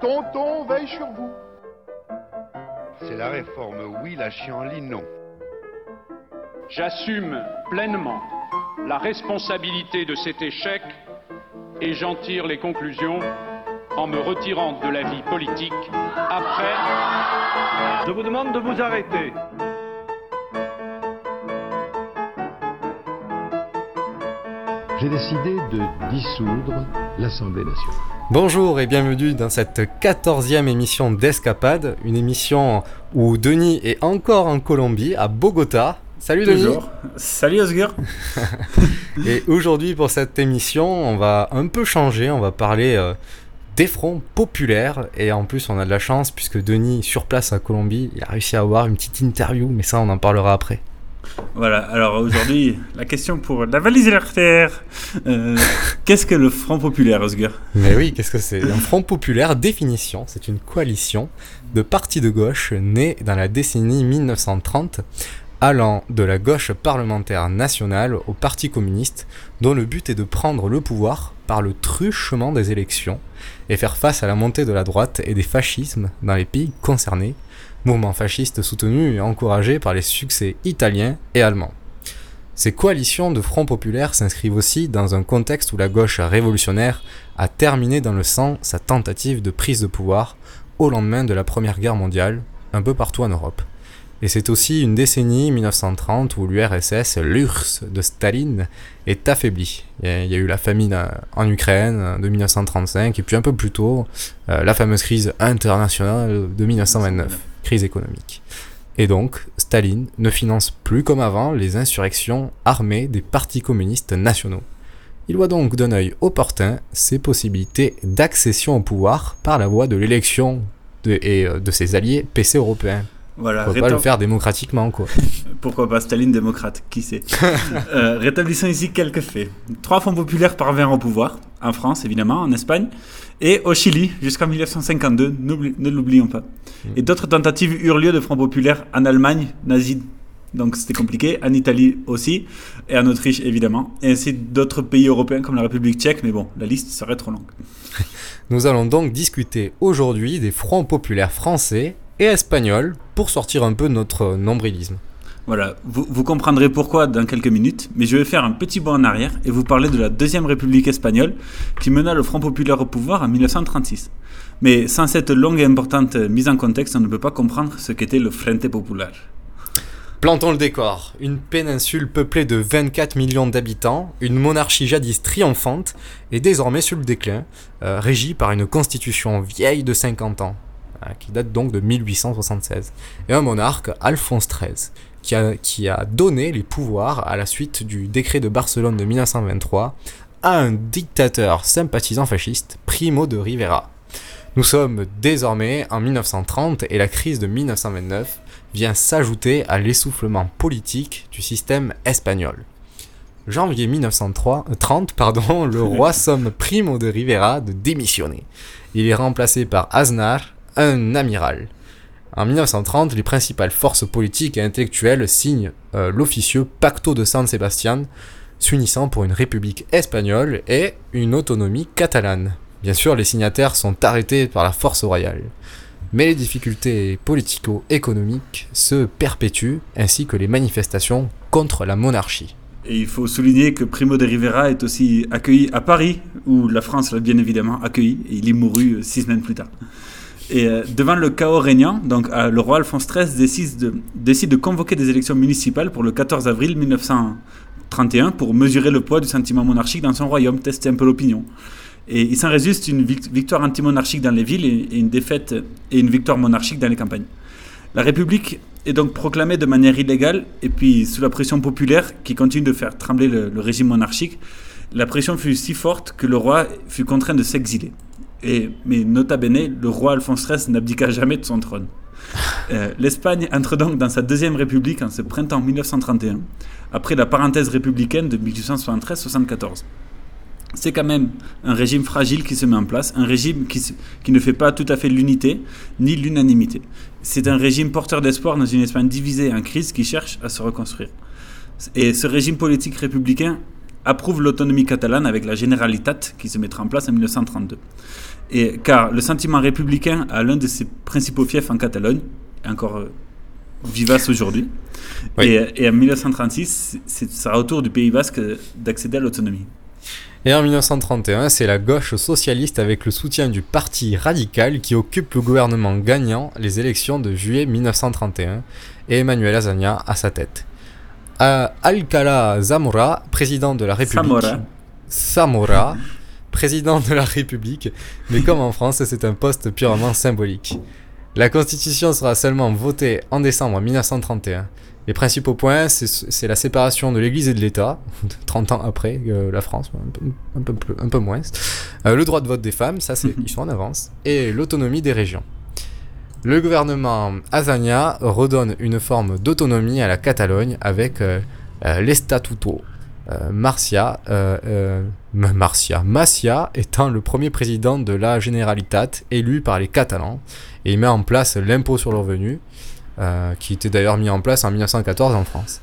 tonton veille sur vous. C'est la réforme oui, la chienlit non. J'assume pleinement la responsabilité de cet échec et j'en tire les conclusions en me retirant de la vie politique après. Je vous demande de vous arrêter. J'ai décidé de dissoudre l'Assemblée nationale. Bonjour et bienvenue dans cette quatorzième émission d'Escapade, une émission où Denis est encore en Colombie, à Bogota. Salut Denis Toujours. Salut Osgur Et aujourd'hui pour cette émission, on va un peu changer, on va parler euh, des fronts populaires et en plus on a de la chance puisque Denis sur place à Colombie, il a réussi à avoir une petite interview mais ça on en parlera après. Voilà, alors aujourd'hui, la question pour la valise l'artère. Euh, qu'est-ce que le Front Populaire, Osgur Mais oui, qu'est-ce que c'est? Un Front Populaire, définition, c'est une coalition de partis de gauche nés dans la décennie 1930 allant de la gauche parlementaire nationale au Parti communiste, dont le but est de prendre le pouvoir par le truchement des élections et faire face à la montée de la droite et des fascismes dans les pays concernés, mouvement fasciste soutenu et encouragé par les succès italiens et allemands. Ces coalitions de Front populaire s'inscrivent aussi dans un contexte où la gauche révolutionnaire a terminé dans le sang sa tentative de prise de pouvoir au lendemain de la Première Guerre mondiale, un peu partout en Europe. Et c'est aussi une décennie 1930 où l'URSS, l'URSS de Staline, est affaiblie. Il y, a, eu la famine en Ukraine de 1935 et puis un peu plus tôt, euh, la fameuse crise internationale de 1929, crise économique. Et donc, Staline ne finance plus comme avant les insurrections armées des partis communistes nationaux. Il voit donc d'un œil opportun ses possibilités d'accession au pouvoir par la voie de l'élection de, et euh, de ses alliés PC européens. Voilà, Pourquoi pas le faire démocratiquement, quoi. Pourquoi pas Staline démocrate, qui sait euh, Rétablissons ici quelques faits. Trois fonds populaires parvinrent au pouvoir, en France évidemment, en Espagne, et au Chili jusqu'en 1952, ne l'oublions pas. Et d'autres tentatives eurent lieu de fonds populaires en Allemagne, nazie, donc c'était compliqué, en Italie aussi, et en Autriche évidemment, et ainsi d'autres pays européens comme la République tchèque, mais bon, la liste serait trop longue. Nous allons donc discuter aujourd'hui des fronts populaires français et espagnol pour sortir un peu notre nombrilisme. Voilà, vous, comprendrez pourquoi dans quelques minutes, mais je vais faire un petit bond en arrière et vous parler de la Deuxième République espagnole qui mena le Front populaire au pouvoir en 1936. Mais sans cette longue et importante mise en contexte, on ne peut pas comprendre ce qu'était le Frente Popular. Plantons le décor. Une péninsule peuplée de 24 millions d'habitants, une monarchie jadis triomphante et désormais sur le déclin, euh, régie par une constitution vieille de 50 ans, qui date donc de 1876, et un monarque, Alphonse XIII, qui a, donné les pouvoirs à la suite du décret de Barcelone de 1923 à un dictateur sympathisant fasciste, Primo de Rivera. Nous sommes désormais en 1930 et la crise de 1929 vient s'ajouter à l'essoufflement politique du système espagnol. Janvier 1930, pardon, le roi somme Primo de Rivera de démissionner. Il est remplacé par Aznar, un amiral. En 1930, les principales forces politiques et intellectuelles signent euh, l'officieux Pacto de San Sebastián, s'unissant pour une république espagnole et une autonomie catalane. Bien sûr, les signataires sont arrêtés par la force royale. Mais les difficultés politico-économiques se perpétuent, ainsi que les manifestations contre la monarchie. Et il faut souligner que Primo de Rivera est aussi accueilli à Paris, où la France l'a bien évidemment accueilli, et il est mouru six semaines plus tard. Et euh, devant le chaos régnant, donc, euh, le roi Alphonse XIII décide de, convoquer des élections municipales pour le 14 avril 1931 pour mesurer le poids du sentiment monarchique dans son royaume, tester un peu l'opinion. Et il s'en résulte une victoire anti-monarchique dans les villes et, une défaite et une victoire monarchique dans les campagnes. La République est donc proclamée de manière illégale et puis sous la pression populaire qui continue de faire trembler le, le régime monarchique, la pression fut si forte que le roi fut contraint de s'exiler. Et, mais nota bene, le roi Alphonse XIII n'abdiqua jamais de son trône. Euh, L'Espagne entre donc dans sa deuxième république en ce printemps 1931, après la parenthèse républicaine de 1873-74. C'est quand même un régime fragile qui se met en place, un régime qui, se- qui ne fait pas tout à fait l'unité ni l'unanimité. C'est un régime porteur d'espoir dans une Espagne divisée et en crise qui cherche à se reconstruire. Et ce régime politique républicain approuve l'autonomie catalane avec la Generalitat qui se mettra en place en 1932. Et, car le sentiment républicain a l'un de ses principaux fiefs en Catalogne, encore euh, vivace aujourd'hui. Oui. Et, et en 1936, c'est sera au tour du Pays basque d'accéder à l'autonomie. Et en 1931, c'est la gauche socialiste avec le soutien du Parti radical qui occupe le gouvernement gagnant les élections de juillet 1931 et Emmanuel Azania à sa tête. Euh, Alcala Zamora, président de la République. Zamora. Zamora, président de la République, mais comme en France, c'est un poste purement symbolique. La Constitution sera seulement votée en décembre 1931. Les principaux points, c'est la séparation de l'Église et de l'État, 30 ans après euh, la France, un peu, un peu, plus- un peu moins. Euh, le droit de vote des femmes, ça c'est ils sont en avance, et l'autonomie des régions. Le gouvernement Azania redonne une forme d'autonomie à la Catalogne avec euh, euh, l'Estatuto. Euh, Marcia, euh, euh, Marcia, Macia étant le premier président de la Generalitat élu par les Catalans, et il met en place l'impôt sur le revenu, qui était d'ailleurs mis en place en 1914 en France.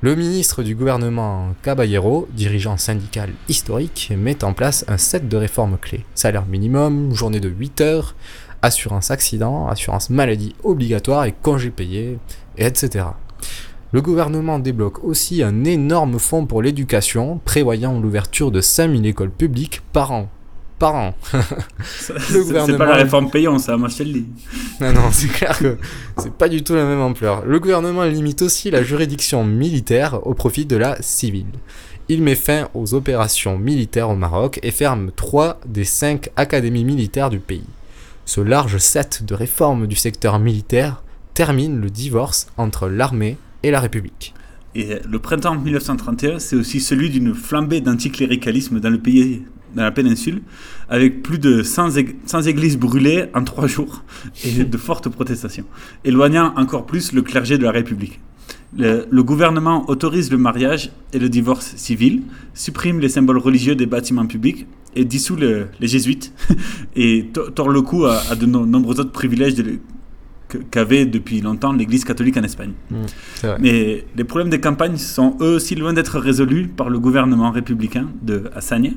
Le ministre du gouvernement Caballero, dirigeant syndical historique, met en place un set de réformes clés. Salaire minimum, journée de 8 heures, assurance accident, assurance maladie obligatoire et congés payés, et etc. Le gouvernement débloque aussi un énorme fonds pour l'éducation, prévoyant l'ouverture de 5000 écoles publiques par an. Par an. Le C'est pas la réforme payante, ça, moi je te le dis. Non, non, c'est clair que c'est pas du tout la même ampleur. Le gouvernement limite aussi la juridiction militaire au profit de la civile. Il met fin aux opérations militaires au Maroc et ferme trois des cinq académies militaires du pays. Ce large set de réformes du secteur militaire termine le divorce entre l'armée et la République. Et le printemps 1931, c'est aussi celui d'une flambée d'anticléricalisme dans le pays, dans la péninsule, avec plus de 100, ég- 100 églises brûlées en trois jours et de fortes protestations, éloignant encore plus le clergé de la République. Le, le gouvernement autorise le mariage et le divorce civil, supprime les symboles religieux des bâtiments publics et dissout le- les jésuites et to- tord le cou à, à de no- nombreux autres privilèges de- qu'avait depuis longtemps l'Église catholique en Espagne. Vrai. Mais les problèmes des campagnes sont eux aussi loin d'être résolus par le gouvernement républicain de Hassagne,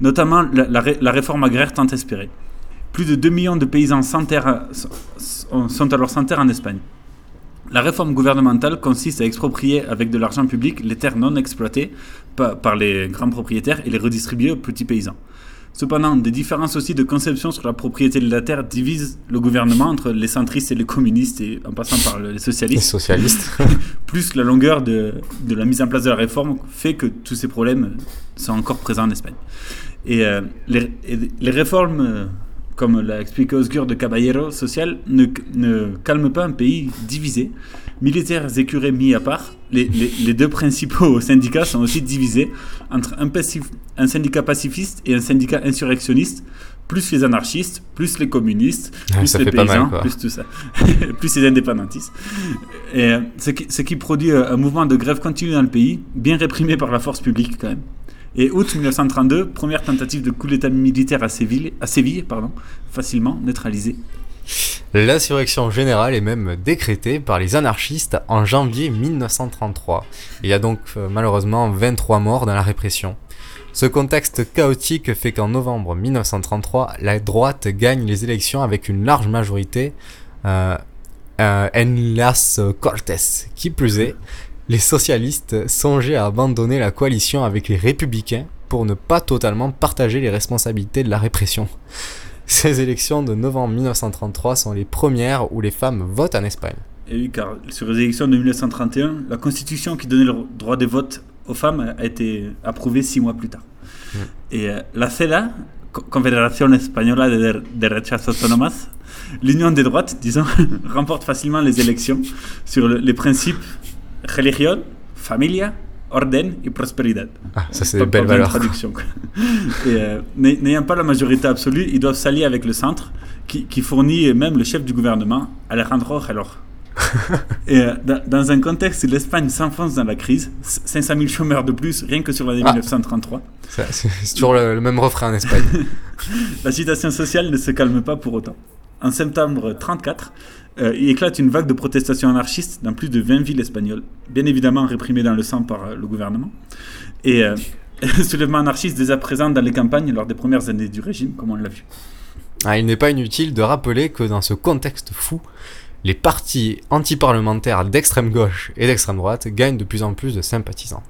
notamment la, la ré- la réforme agraire tant espérée. Plus de 2 millions de paysans sans terre sont- alors sans terre en Espagne. La réforme gouvernementale consiste à exproprier avec de l'argent public les terres non exploitées pa- par les grands propriétaires et les redistribuer aux petits paysans. Cependant, des différences aussi de conception sur la propriété de la terre divisent le gouvernement entre les centristes et les communistes, et en passant par les Les socialistes socialistes. plus la longueur de, de la mise en place de la réforme fait que tous ces problèmes sont encore présents en Espagne. Et, euh, les, et les réformes, euh, comme l'a expliqué Osgur de Caballero social, ne, ne calment pas un pays divisé. Militaires et curés mis à part, les, les- les deux principaux syndicats sont aussi divisés entre un, pacif- un syndicat pacifiste et un syndicat insurrectionniste, plus les anarchistes, plus les communistes, Ouais, plus ça les mal, paysans, plus tout ça, plus les indépendantistes. Et, euh, ce, qui, ce qui produit euh, un mouvement de grève continu dans le pays, bien réprimé par la force publique quand même. Et août 1932, première tentative de coup d'État militaire à Séville, à Séville pardon, facilement neutralisée. L'insurrection générale est même décrétée par les anarchistes en janvier 1933. Il y a donc euh, malheureusement 23 morts dans la répression. Ce contexte chaotique fait qu'en novembre 1933, la droite gagne les élections avec une large majorité euh, euh, en las Cortes. Qui plus est, les socialistes songeaient à abandonner la coalition avec les républicains pour ne pas totalement partager les responsabilités de la répression. Ces élections de novembre 1933 sont les premières où les femmes votent en Espagne. Et oui, car sur les élections de 1931, la constitution qui donnait le droit de vote aux femmes a été approuvée six mois plus tard. Et euh, la CELA, Co- Confederación Española de, de Derechas Autónomas, l'union des droites, disons, remporte facilement les élections sur le- les principes religion, familia orden y prosperidad. Ah, ça c'est des belles valeurs. traduction. Et, euh, n'ay- N'ayant pas la majorité absolue, ils doivent s'allier avec le centre, qui, qui fournit même le chef du gouvernement, Alejandro Jalor. Et euh, dans, dans un contexte où l'Espagne s'enfonce dans la crise, 500 000 chômeurs de plus rien que sur l'année Ah. 1933, Ça, C'est toujours le, le même refrain en Espagne. la situation sociale ne se calme pas pour autant. En septembre 34, euh, il éclate une vague de protestations anarchistes dans plus de 20 villes espagnoles, bien évidemment réprimées dans le sang par euh, le gouvernement. Et euh, soulèvement anarchiste déjà présent dans les campagnes lors des premières années du régime, comme on l'a vu. Ah, il n'est pas inutile de rappeler que dans ce contexte fou, les partis antiparlementaires d'extrême gauche et d'extrême droite gagnent de plus en plus de sympathisants.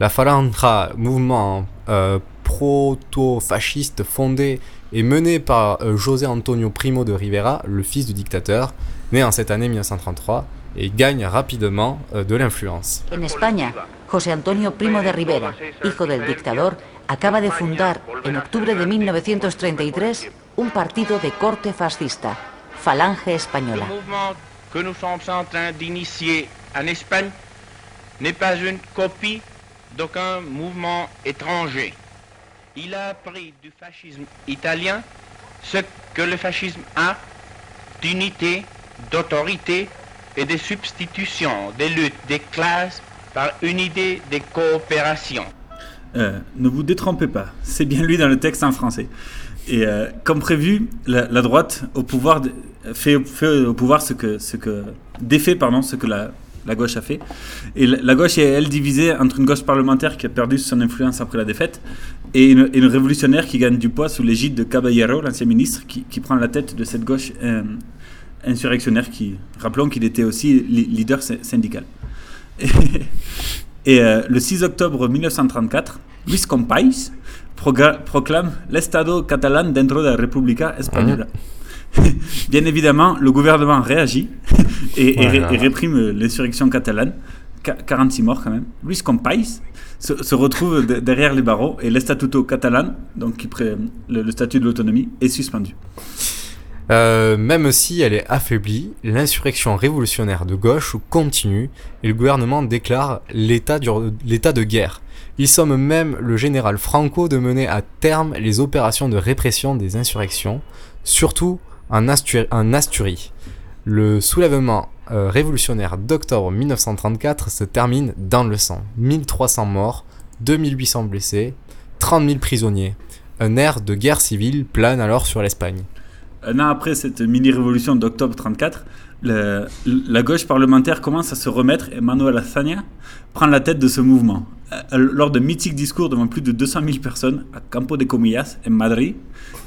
La Falange, mouvement euh, proto-fasciste fondé et mené par euh, José Antonio Primo de Rivera, le fils du dictateur, né en cette année 1933, et gagne rapidement euh, de l'influence. En España, José Antonio Primo de Rivera, hijo del dictador, acaba de fundar en octubre de 1933 un partido de corte fascista, Falange Le Española. mouvement que nous sommes en train d'initier en Espagne n'est pas une copie d'aucun mouvement étranger. Il a appris du fascisme italien ce que le fascisme a d'unité, d'autorité et de substitution des luttes des classes par une idée de coopération. Euh, ne vous détrompez pas, c'est bien lui dans le texte en français. Et euh, comme prévu, la, droite au pouvoir fait, fait au pouvoir ce que, ce que défait pardon ce que la, la gauche a fait. Et la, gauche est elle divisée entre une gauche parlementaire qui a perdu son influence après la défaite et une, révolutionnaire qui gagne du poids sous l'égide de Caballero, l'ancien ministre, qui, prend la tête de cette gauche euh, insurrectionnaire qui, rappelons qu'il était aussi leader sy- syndical. Et euh, le 6 octobre 1934, Luis Companys proclame l'Estado catalán dentro de la República Española. Bien évidemment, le gouvernement réagit et, et ré- Voilà. et réprime l'insurrection catalane. Qua- 46 morts quand même. Luis Companys se, se retrouve de- derrière les barreaux et l'Estatuto catalan, donc qui pré- le, le statut de l'autonomie, est suspendu. Euh, même si elle est affaiblie, l'insurrection révolutionnaire de gauche continue et le gouvernement déclare l'état de guerre. Il somme même le général Franco de mener à terme les opérations de répression des insurrections, surtout en Asturie. Le soulèvement euh, révolutionnaire d'octobre 1934 se termine dans le sang. 1300 morts, 2800 blessés, 30 000 prisonniers. Un air de guerre civile plane alors sur l'Espagne. Un an après cette mini-révolution d'octobre 34, le- la gauche parlementaire commence à se remettre et Manuel Azaña prend la tête de ce mouvement. Euh, Lors de mythiques discours devant plus de 200 000 personnes à Campo de Comillas, en Madrid,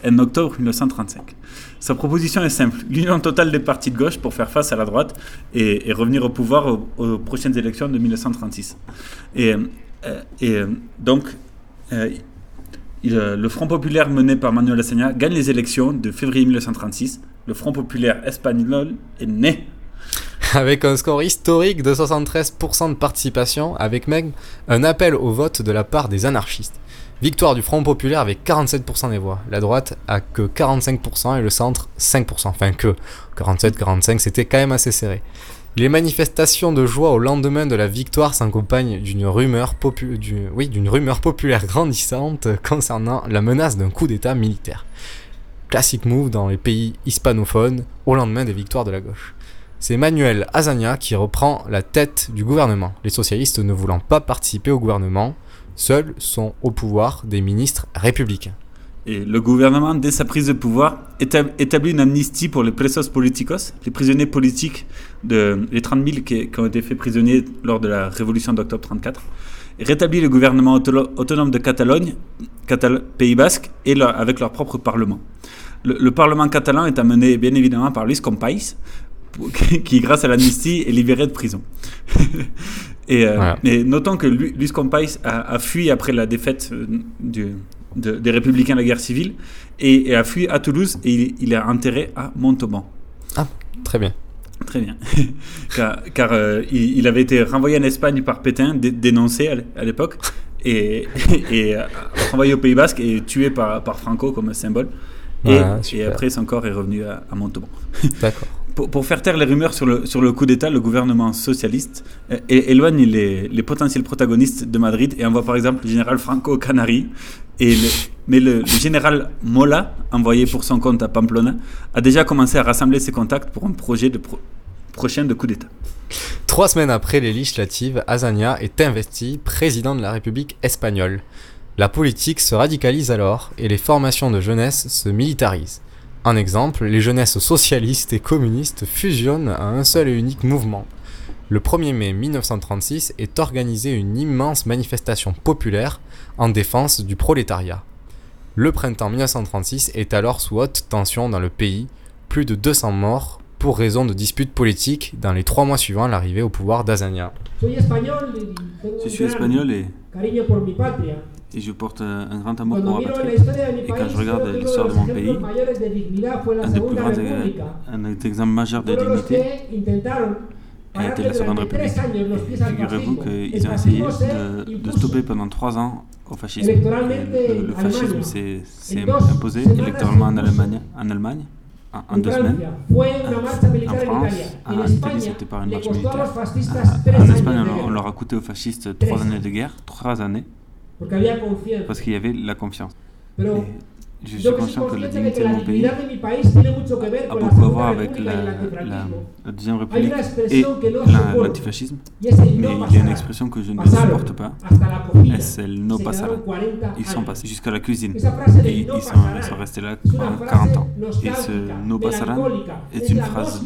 en octobre 1935. Sa proposition est simple, l'union totale des partis de gauche pour faire face à la droite et, revenir au pouvoir aux, prochaines élections de 1936. Et, euh, euh, donc, euh, le Front populaire mené par Manuel Azaña gagne les élections de février 1936. Le Front populaire espagnol est né. Avec un score historique de 73% de participation, avec même un appel au vote de la part des anarchistes. Victoire du Front populaire avec 47% des voix. La droite a que 45% et le centre 5%. Enfin que 47-45, c'était quand même assez serré. Les manifestations de joie au lendemain de la victoire s'accompagnent d'une rumeur, popu- rumeur populaire grandissante concernant la menace d'un coup d'État militaire. Classic move dans les pays hispanophones au lendemain des victoires de la gauche. C'est Manuel Azaña qui reprend la tête du gouvernement. Les socialistes ne voulant pas participer au gouvernement, seuls sont au pouvoir des ministres républicains. Et le gouvernement, dès sa prise de pouvoir, étab- établit une amnistie pour les presos politicos, les prisonniers politiques, de, les 30 000 qui, ont été faits prisonniers lors de la révolution d'octobre 34, et rétablit le gouvernement autonome de Catalogne, Catal- Pays Basque, et avec leur propre parlement. Le, le parlement catalan est amené bien évidemment par Luis Companys, qui, grâce à l'amnistie, est libéré de prison. et, euh, Voilà. et notons que Lu- Luis Companys a, a fui après la défaite euh, du, de- des Républicains de la guerre civile et, et a fui à Toulouse et il, il est enterré à Montauban. Ah, très bien. Très bien. car car, euh, il, il avait été renvoyé en Espagne par Pétain, dé- dénoncé à à l'époque, et, et euh, renvoyé au Pays Basque et tué par, par Franco comme symbole. Et, Voilà, et après, son corps est revenu à, à Montauban. D'accord. Pour, faire taire les rumeurs sur le, sur le coup d'État, le gouvernement socialiste euh, éloigne les, les potentiels protagonistes de Madrid et envoie par exemple le général Franco aux Canaries. Et mais le, le général Mola, envoyé pour son compte à Pamplona, a déjà commencé à rassembler ses contacts pour un projet de pro- prochain de coup d'État. Trois semaines après les législatives, Azania est investi président de la République espagnole. La politique se radicalise alors et les formations de jeunesse se militarisent. Un exemple, les jeunesses socialistes et communistes fusionnent à un seul et unique mouvement. Le 1er mai 1936 est organisée une immense manifestation populaire en défense du prolétariat. Le printemps 1936 est alors sous haute tension dans le pays, plus de 200 morts pour raison de disputes politiques dans les trois mois suivant l'arrivée au pouvoir d'Azania. Je suis espagnol et, et je porte un, un grand amour pour ma patrie. Et quand je regarde l'histoire de mon pays, un des plus grands un exemples majeurs de dignité a été la Seconde République. Figurez-vous qu'ils ont essayé de, stopper pendant trois ans au fascisme. Le, fascisme s'est imposé électoralement en. Allemagne, en, Allemagne en, en En deux semaines. En France, en Italie, c'était par une marche militaire. En- Espagne, on, leur a coûté aux fascistes trois années de guerre, trois années. Parce qu'il y avait la confiance. Je suis que soy conscient que la dignité de mon pays a beaucoup à voir avec la, Deuxième République et la- l'antifascisme. Mais il y a une pasará. expression que je ne supporte pas. Et c'est le no Se pasará. quedaron 40 Ils sont passés jusqu'à la cuisine. Et ils sont, pasará ils sont restés là es una pendant frase 40 ans. Et ce no pasará melancólica. est Es une phrase.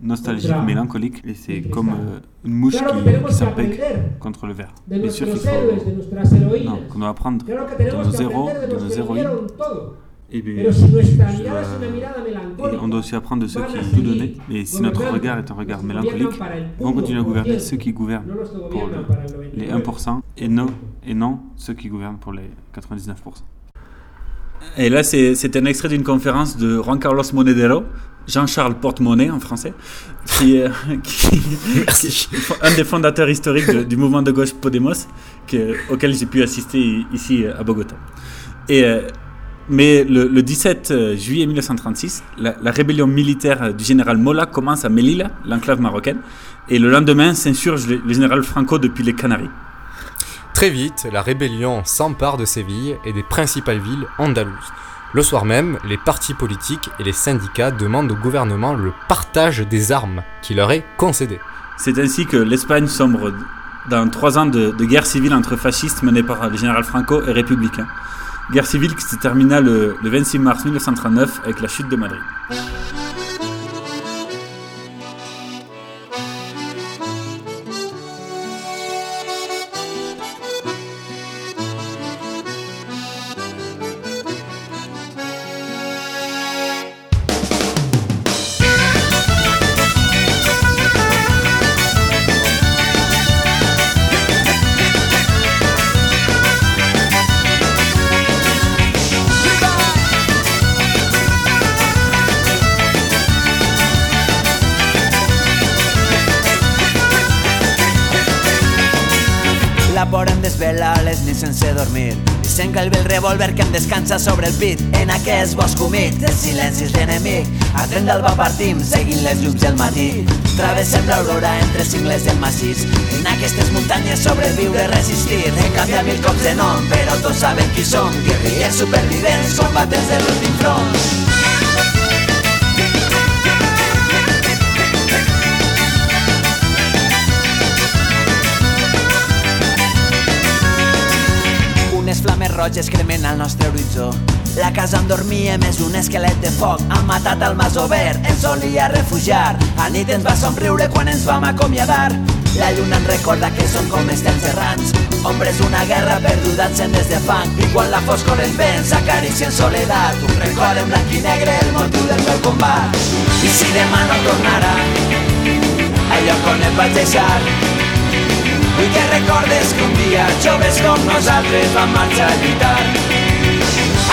Nostalgique, mélancolique. Et c'est comme euh, une mouche qui, qui contre le verre. Bien sûr qu'il faut. Non, qu'on doit apprendre de nos héros, de nos héroïnes. Et, bien, dois- una mirada et on doit aussi apprendre de ceux qui a tout donnaient. Mais si notre regard est un regard mélancolique, vont continuer à gouverner 1%, ceux qui gouvernent pour le- para el 99%. les 1% et non, et non ceux qui gouvernent pour les 99%. Et là, c'est un extrait d'une conférence de Juan Carlos Monedero, Jean-Charles Porte-Monnaie en français, qui, est- qui, qui un des fondateurs historiques de- du mouvement de gauche Podemos, que- auquel j'ai pu assister ici à Bogota. Et, euh, mais le, le 17 juillet 1936, la, la rébellion militaire du général Mola commence à Melilla, l'enclave marocaine, et le lendemain s'insurge le, le général Franco depuis les Canaries. Très vite, la rébellion s'empare de Séville et des principales villes andalouses. Le soir même, les partis politiques et les syndicats demandent au gouvernement le partage des armes qui leur est concédé. C'est ainsi que l'Espagne sombre dans trois ans de, guerre civile entre fascistes menée par le général Franco et républicains. Guerre civile qui se termina le 26 mars 1939 avec la chute de Madrid. Que el ve el revòlver que em descansa sobre el pit en aquest bosc humit. El silenci és l'enemic a tren d'alba partim seguint les llums del matí. Travessem l'aurora entre cingles del massís. En aquestes muntanyes sobreviure resistir. He canviat mil cops de nom però tots saben qui som. Guerrillers supervivents combatents de l'últim front roges cremen al nostre horitzó. La casa on dormíem és un esquelet de foc. Han matat el masover, ens solia refugiar. A nit ens va somriure quan ens vam acomiadar. La lluna ens recorda que són com els temps errants. Ombres d'una guerra perduda encendes de fang. I quan la foscor ens ven, s'acaricia en soledat. Un record en blanc i negre, el motiu del meu combat. I si demà no tornarà, al lloc on em vaig deixar, Vull que recordes que un dia joves com nosaltres vam marxar a lluitar.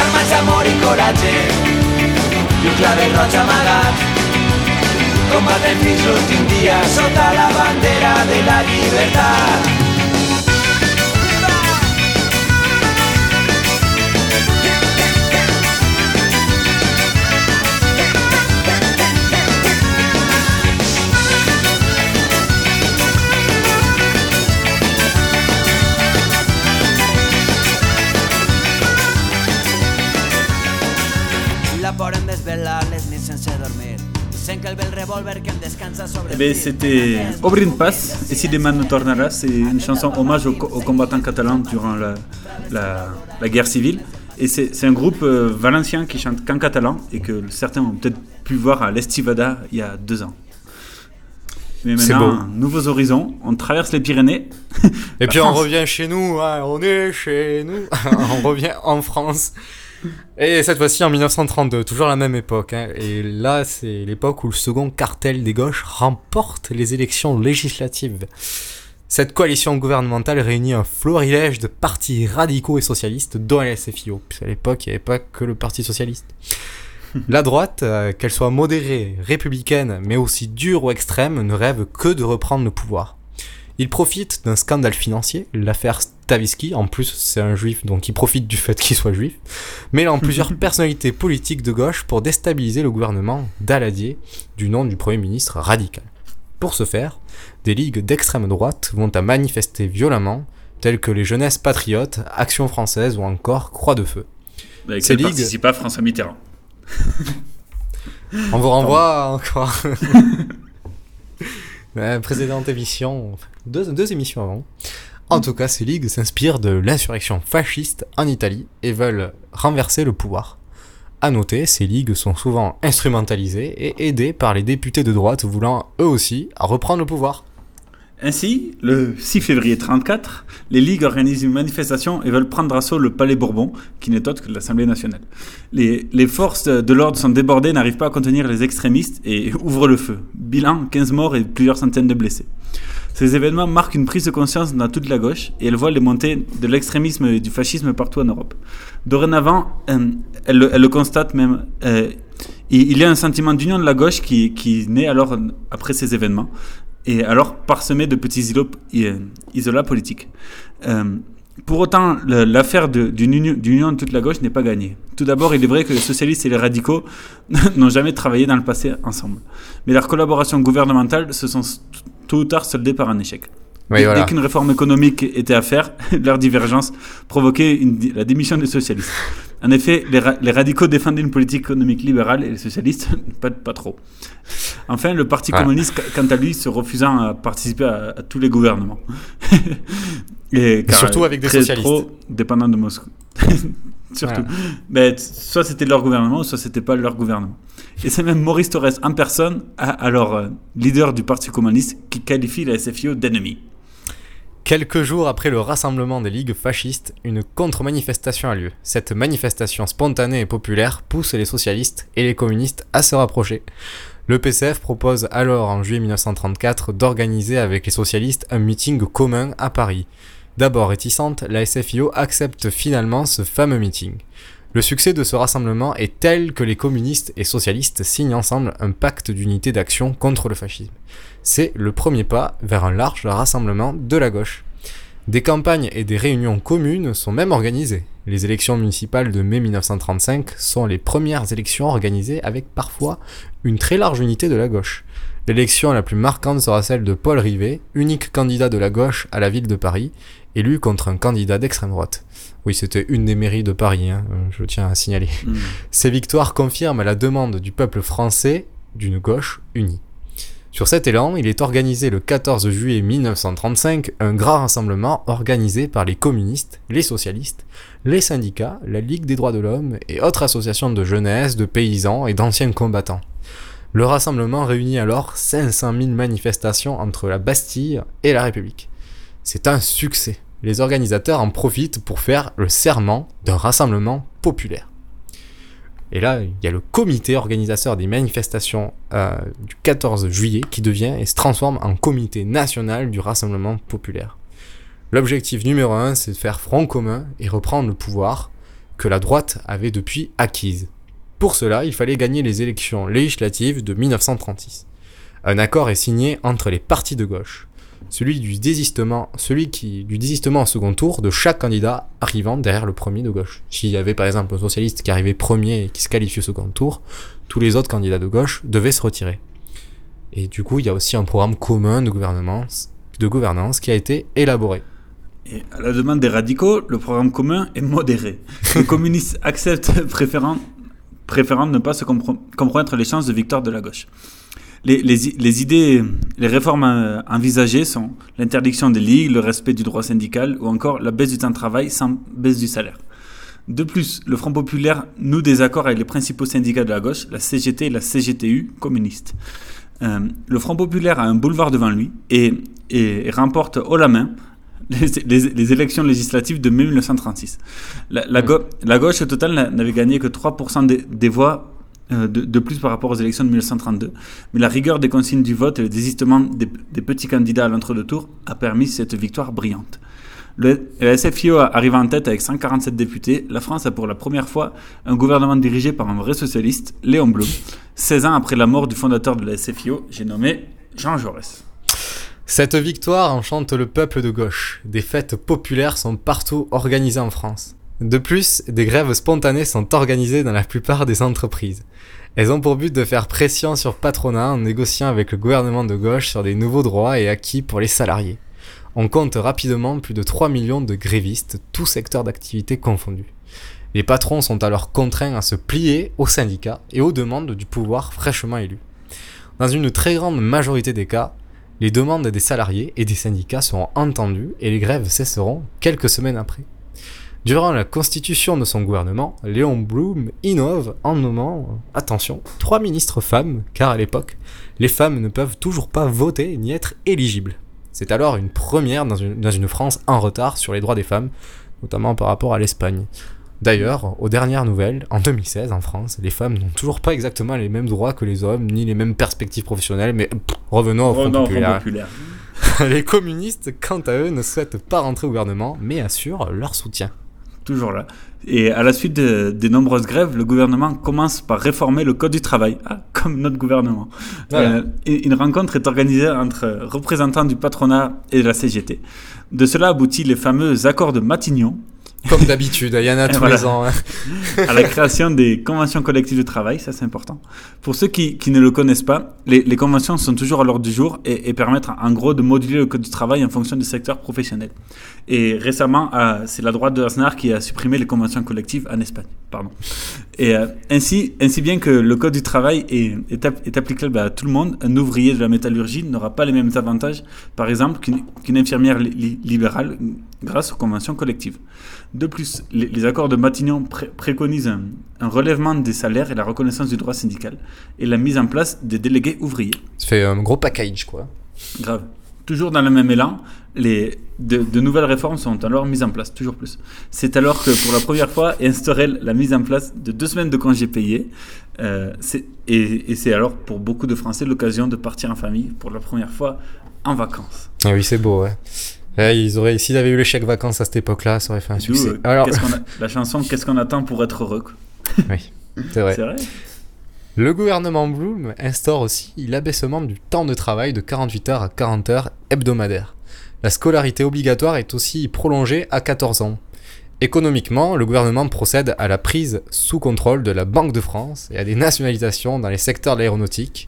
Armats d'amor i coratge i un clave roig amagat. Combatem fins l'últim dia sota la bandera de la llibertat. Eh bien, c'était Obrin Pass, et si demain ne tornera, c'est une chanson hommage aux, co- aux combattants catalans durant la, la, la guerre civile. Et c'est c'est un groupe euh, valencien qui chante qu'en catalan et que certains ont peut-être pu voir à l'Estivada il y a deux ans. Mais C'est maintenant, beau. nouveaux horizons, on traverse les Pyrénées. Et puis on revient chez nous, hein, on est chez nous, on revient en France. Et cette fois-ci en 1932, toujours la même époque. hein. Et là, c'est l'époque où le second cartel des gauches remporte les élections législatives. Cette coalition gouvernementale réunit un florilège de partis radicaux et socialistes, dont la SFIO. Puisqu'à l'époque, il n'y avait pas que le Parti socialiste. La droite, euh, qu'elle soit modérée, républicaine, mais aussi dure ou extrême, ne rêve que de reprendre le pouvoir. Il profite d'un scandale financier, l'affaire Stavisky, en plus c'est un juif donc il profite du fait qu'il soit juif, mêlant plusieurs personnalités politiques de gauche pour déstabiliser le gouvernement d'Aladier du nom du Premier ministre radical. Pour ce faire, des ligues d'extrême droite vont à manifester violemment, telles que les Jeunesses Patriotes, Action Française ou encore Croix de Feu. Avec Ces ligues- participa François Mitterrand. On vous renvoie encore. La précédente émission, deux, deux émissions avant. En tout cas, ces ligues s'inspirent de l'insurrection fasciste en Italie et veulent renverser le pouvoir. À noter, ces ligues sont souvent instrumentalisées et aidées par les députés de droite voulant eux aussi reprendre le pouvoir. Ainsi, le 6 février 34, les ligues organisent une manifestation et veulent prendre assaut le Palais Bourbon, qui n'est autre que l'Assemblée nationale. Les, forces de l'ordre sont débordées, n'arrivent pas à contenir les extrémistes et ouvrent le feu. Bilan 15 morts et plusieurs centaines de blessés. Ces événements marquent une prise de conscience dans toute la gauche et elle voit les montées de l'extrémisme et du fascisme partout en Europe. Dorénavant, euh, elle, le- elle le constate même. euh, il y a un sentiment d'union de la gauche qui, naît alors euh, après ces événements et alors parsemé de petits îlots, euh, isolats politiques. Euh, pour autant, l'affaire d'une union, de toute la gauche n'est pas gagnée. Tout d'abord, il est vrai que les socialistes et les radicaux n'ont jamais travaillé dans le passé ensemble. Mais leur collaboration gouvernementale se sont tôt ou tard soldées par un échec. Oui, Dès- voilà. Dès qu'une réforme économique était à faire, leur divergence provoquait une la démission des socialistes. En effet, les, ra- les radicaux défendaient une politique économique libérale et les socialistes, pas, pas trop. Enfin, le Parti Ouais. communiste, qu- quant à lui, se refusant à participer à, à tous les gouvernements. et car, surtout avec des très- socialistes. Trop dépendant de Moscou. surtout. Voilà. Mais soit c'était leur gouvernement, soit c'était pas leur gouvernement. Et c'est même Maurice Torres en personne, alors euh, leader du Parti communiste, qui qualifie la SFIO d'ennemi. Quelques jours après le rassemblement des ligues fascistes, une contre-manifestation a lieu. Cette manifestation spontanée et populaire pousse les socialistes et les communistes à se rapprocher. Le PCF propose alors en juillet 1934 d'organiser avec les socialistes un meeting commun à Paris. D'abord réticente, la SFIO accepte finalement ce fameux meeting. Le succès de ce rassemblement est tel que les communistes et socialistes signent ensemble un pacte d'unité d'action contre le fascisme. C'est le premier pas vers un large rassemblement de la gauche. Des campagnes et des réunions communes sont même organisées. Les élections municipales de mai 1935 sont les premières élections organisées avec parfois une très large unité de la gauche. L'élection la plus marquante sera celle de Paul Rivet, unique candidat de la gauche à la ville de Paris, élu contre un candidat d'extrême droite. Oui, c'était une des mairies de Paris, hein, je tiens à signaler. Mm. Ces victoires confirment la demande du peuple français d'une gauche unie. Sur cet élan, il est organisé le 14 juillet 1935 un grand rassemblement organisé par les communistes, les socialistes, les syndicats, la Ligue des droits de l'homme et autres associations de jeunesse, de paysans et d'anciens combattants. Le rassemblement réunit alors 500 000 manifestations entre la Bastille et la République. C'est un succès. Les organisateurs en profitent pour faire le serment d'un rassemblement populaire. Et là, il y a le comité organisateur des manifestations euh, du 14 juillet qui devient et se transforme en comité national du Rassemblement populaire. L'objectif numéro un, c'est de faire front commun et reprendre le pouvoir que la droite avait depuis acquise. Pour cela, il fallait gagner les élections législatives de 1936. Un accord est signé entre les partis de gauche, celui du désistement, celui qui, du désistement au second tour de chaque candidat arrivant derrière le premier de gauche. S'il y avait par exemple un socialiste qui arrivait premier et qui se qualifiait au second tour, tous les autres candidats de gauche devaient se retirer. Et du coup, il y a aussi un programme commun de gouvernance, de gouvernance qui a été élaboré. Et à la demande des radicaux, le programme commun est modéré. Les communistes acceptent, préférant préférant ne pas se compro- compromettre les chances de victoire de la gauche. Les, les i- les idées, les réformes euh, envisagées sont l'interdiction des ligues, le respect du droit syndical ou encore la baisse du temps de travail sans baisse du salaire. De plus, le Front populaire noue des accords avec les principaux syndicats de la gauche, la CGT et la CGTU communistes. Euh, le Front populaire a un boulevard devant lui et, et- et remporte haut la main les, les- les élections législatives de mai 1936. La, la, gau- la gauche au total n'a- n'avait gagné que 3% des, des voix de, de plus par rapport aux élections de 1932, mais la rigueur des consignes du vote et le désistement des, des petits candidats à l'entre-deux tours a permis cette victoire brillante. Le, le SFIO arrive en tête avec 147 députés. La France a pour la première fois un gouvernement dirigé par un vrai socialiste, Léon Blum. 16 ans après la mort du fondateur de la SFIO, j'ai nommé Jean Jaurès. Cette victoire enchante le peuple de gauche. Des fêtes populaires sont partout organisées en France. De plus, des grèves spontanées sont organisées dans la plupart des entreprises. Elles ont pour but de faire pression sur patronat en négociant avec le gouvernement de gauche sur des nouveaux droits et acquis pour les salariés. On compte rapidement plus de 3 millions de grévistes, tous secteurs d'activité confondus. Les patrons sont alors contraints à se plier aux syndicats et aux demandes du pouvoir fraîchement élu. Dans une très grande majorité des cas, les demandes des salariés et des syndicats seront entendues et les grèves cesseront quelques semaines après. Durant la constitution de son gouvernement, Léon Blum innove en nommant, attention, trois ministres femmes, car à l'époque, les femmes ne peuvent toujours pas voter ni être éligibles. C'est alors une première dans une, dans une France en retard sur les droits des femmes, notamment par rapport à l'Espagne. D'ailleurs, aux dernières nouvelles, en 2016 en France, les femmes n'ont toujours pas exactement les mêmes droits que les hommes, ni les mêmes perspectives professionnelles, mais pff, revenons au Front Front populaire. populaire. les communistes, quant à eux, ne souhaitent pas rentrer au gouvernement, mais assurent leur soutien. Toujours là. Et à la suite de- des nombreuses grèves, le gouvernement commence par réformer le Code du travail, Ah, comme notre gouvernement. Euh, une rencontre est organisée entre représentants du patronat et de la CGT. De cela aboutit les fameux accords de Matignon, Comme d'habitude, il y en a tous voilà. les ans. hein. à la création des conventions collectives de travail, ça c'est important. Pour ceux qui, qui ne le connaissent pas, les, les conventions sont toujours à l'ordre du jour et, et permettent en gros de moduler le code du travail en fonction du secteur professionnel. Et récemment, euh, c'est la droite de Aznar qui a supprimé les conventions collectives en Espagne. Pardon. Et euh, ainsi, ainsi bien que le code du travail est, est, app- est applicable à tout le monde, un ouvrier de la métallurgie n'aura pas les mêmes avantages, par exemple, qu'une infirmière li- li- libérale grâce aux conventions collectives. De plus, les, les accords de Matignon pré- préconisent un, un relèvement des salaires et la reconnaissance du droit syndical et la mise en place des délégués ouvriers. Ça fait un gros package, quoi. Grave. Toujours dans le même élan, les, de, de nouvelles réformes sont alors mises en place, toujours plus. C'est alors que pour la première fois est instaurée la mise en place de deux semaines de congés payés. Euh, et et c'est alors pour beaucoup de Français l'occasion de partir en famille pour la première fois en vacances. Ah oui, c'est beau, ouais. Ouais, ils auraient, s'ils avaient eu le chèque vacances à cette époque-là, ça aurait fait un succès. euh, Alors, a- la chanson Qu'est-ce qu'on attend pour être heureux oui, c'est vrai. C'est vrai? Le gouvernement Bloom instaure aussi l'abaissement du temps de travail de 48 heures à 40 heures hebdomadaires. La scolarité obligatoire est aussi prolongée à 14 ans. Économiquement, le gouvernement procède à la prise sous contrôle de la Banque de France et à des nationalisations dans les secteurs de l'aéronautique,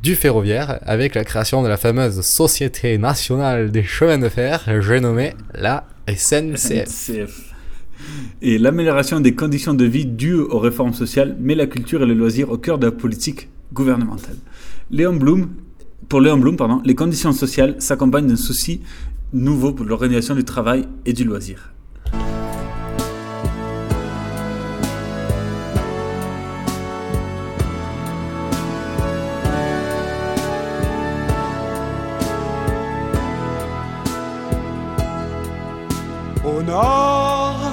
du ferroviaire, avec la création de la fameuse Société nationale des chemins de fer, j'ai nommé la SNCF. Et l'amélioration des conditions de vie dues aux réformes sociales met la culture et le loisir au cœur de la politique gouvernementale. Léon Blum, pour Léon Blum, pardon, les conditions sociales s'accompagnent d'un souci nouveau pour l'organisation du travail et du loisir. Au nord,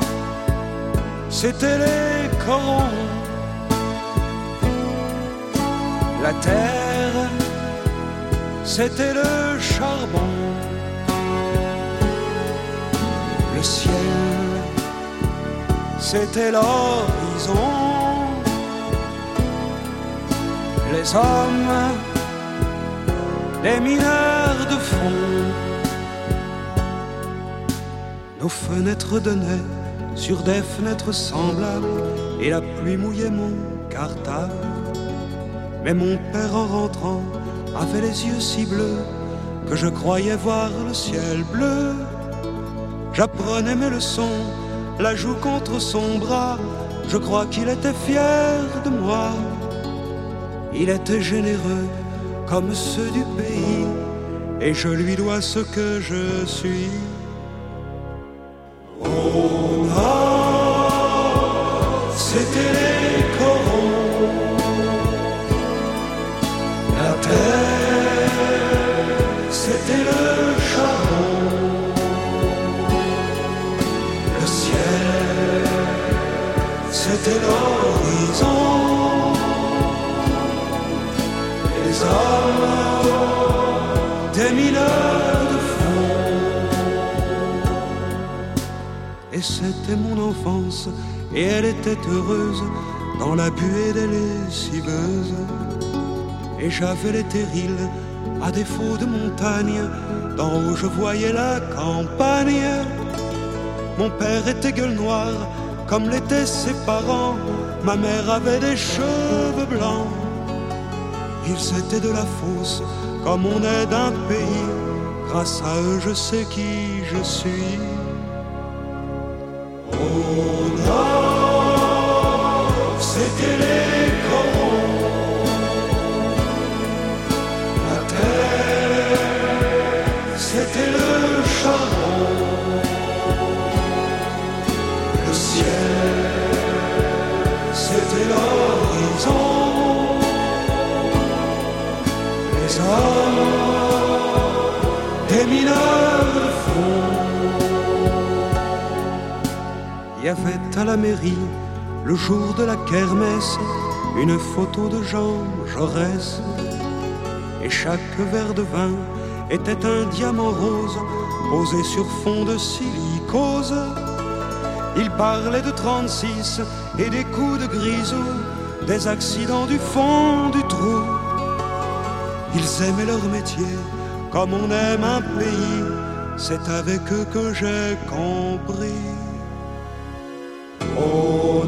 c'était les corons. La terre, c'était le charbon. Le ciel, c'était l'horizon. Les hommes, les mineurs de fond. Nos fenêtres donnaient sur des fenêtres semblables et la pluie mouillait mon cartable. Mais mon père en rentrant avait les yeux si bleus que je croyais voir le ciel bleu. J'apprenais mes leçons, la joue contre son bras, Je crois qu'il était fier de moi. Il était généreux comme ceux du pays, et je lui dois ce que je suis. Oh non, c'était l'horizon, hommes, des mineurs de. Et c'était mon enfance, et elle était heureuse dans la buée des lessiveuses. Et j'avais les terrils, à défaut de montagne, d'en haut je voyais la campagne. Mon père était gueule noire, comme l'étaient ses parents. Ma mère avait des cheveux blancs. Ils étaient de la fosse, comme on est d'un pays. Grâce à eux, je sais qui je suis. Avait à la mairie, le jour de la kermesse, une photo de Jean Jaurès. Et chaque verre de vin était un diamant rose posé sur fond de silicose. Il parlait de 36 et des coups de grisou, des accidents du fond du trou. Ils aimaient leur métier comme on aime un pays, c'est avec eux que j'ai compris.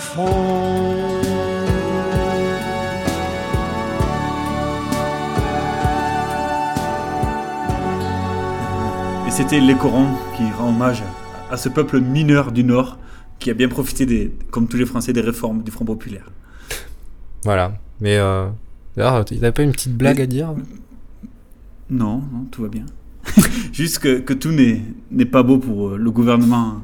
Et c'était Les Corons qui rend hommage à ce peuple mineur du Nord qui a bien profité, des, comme tous les Français, des réformes du Front Populaire. Voilà. Mais euh, d'ailleurs, il n'avait pas une petite blague à dire? Non, non, tout va bien. Juste que, que tout n'est n'est pas beau pour euh, le gouvernement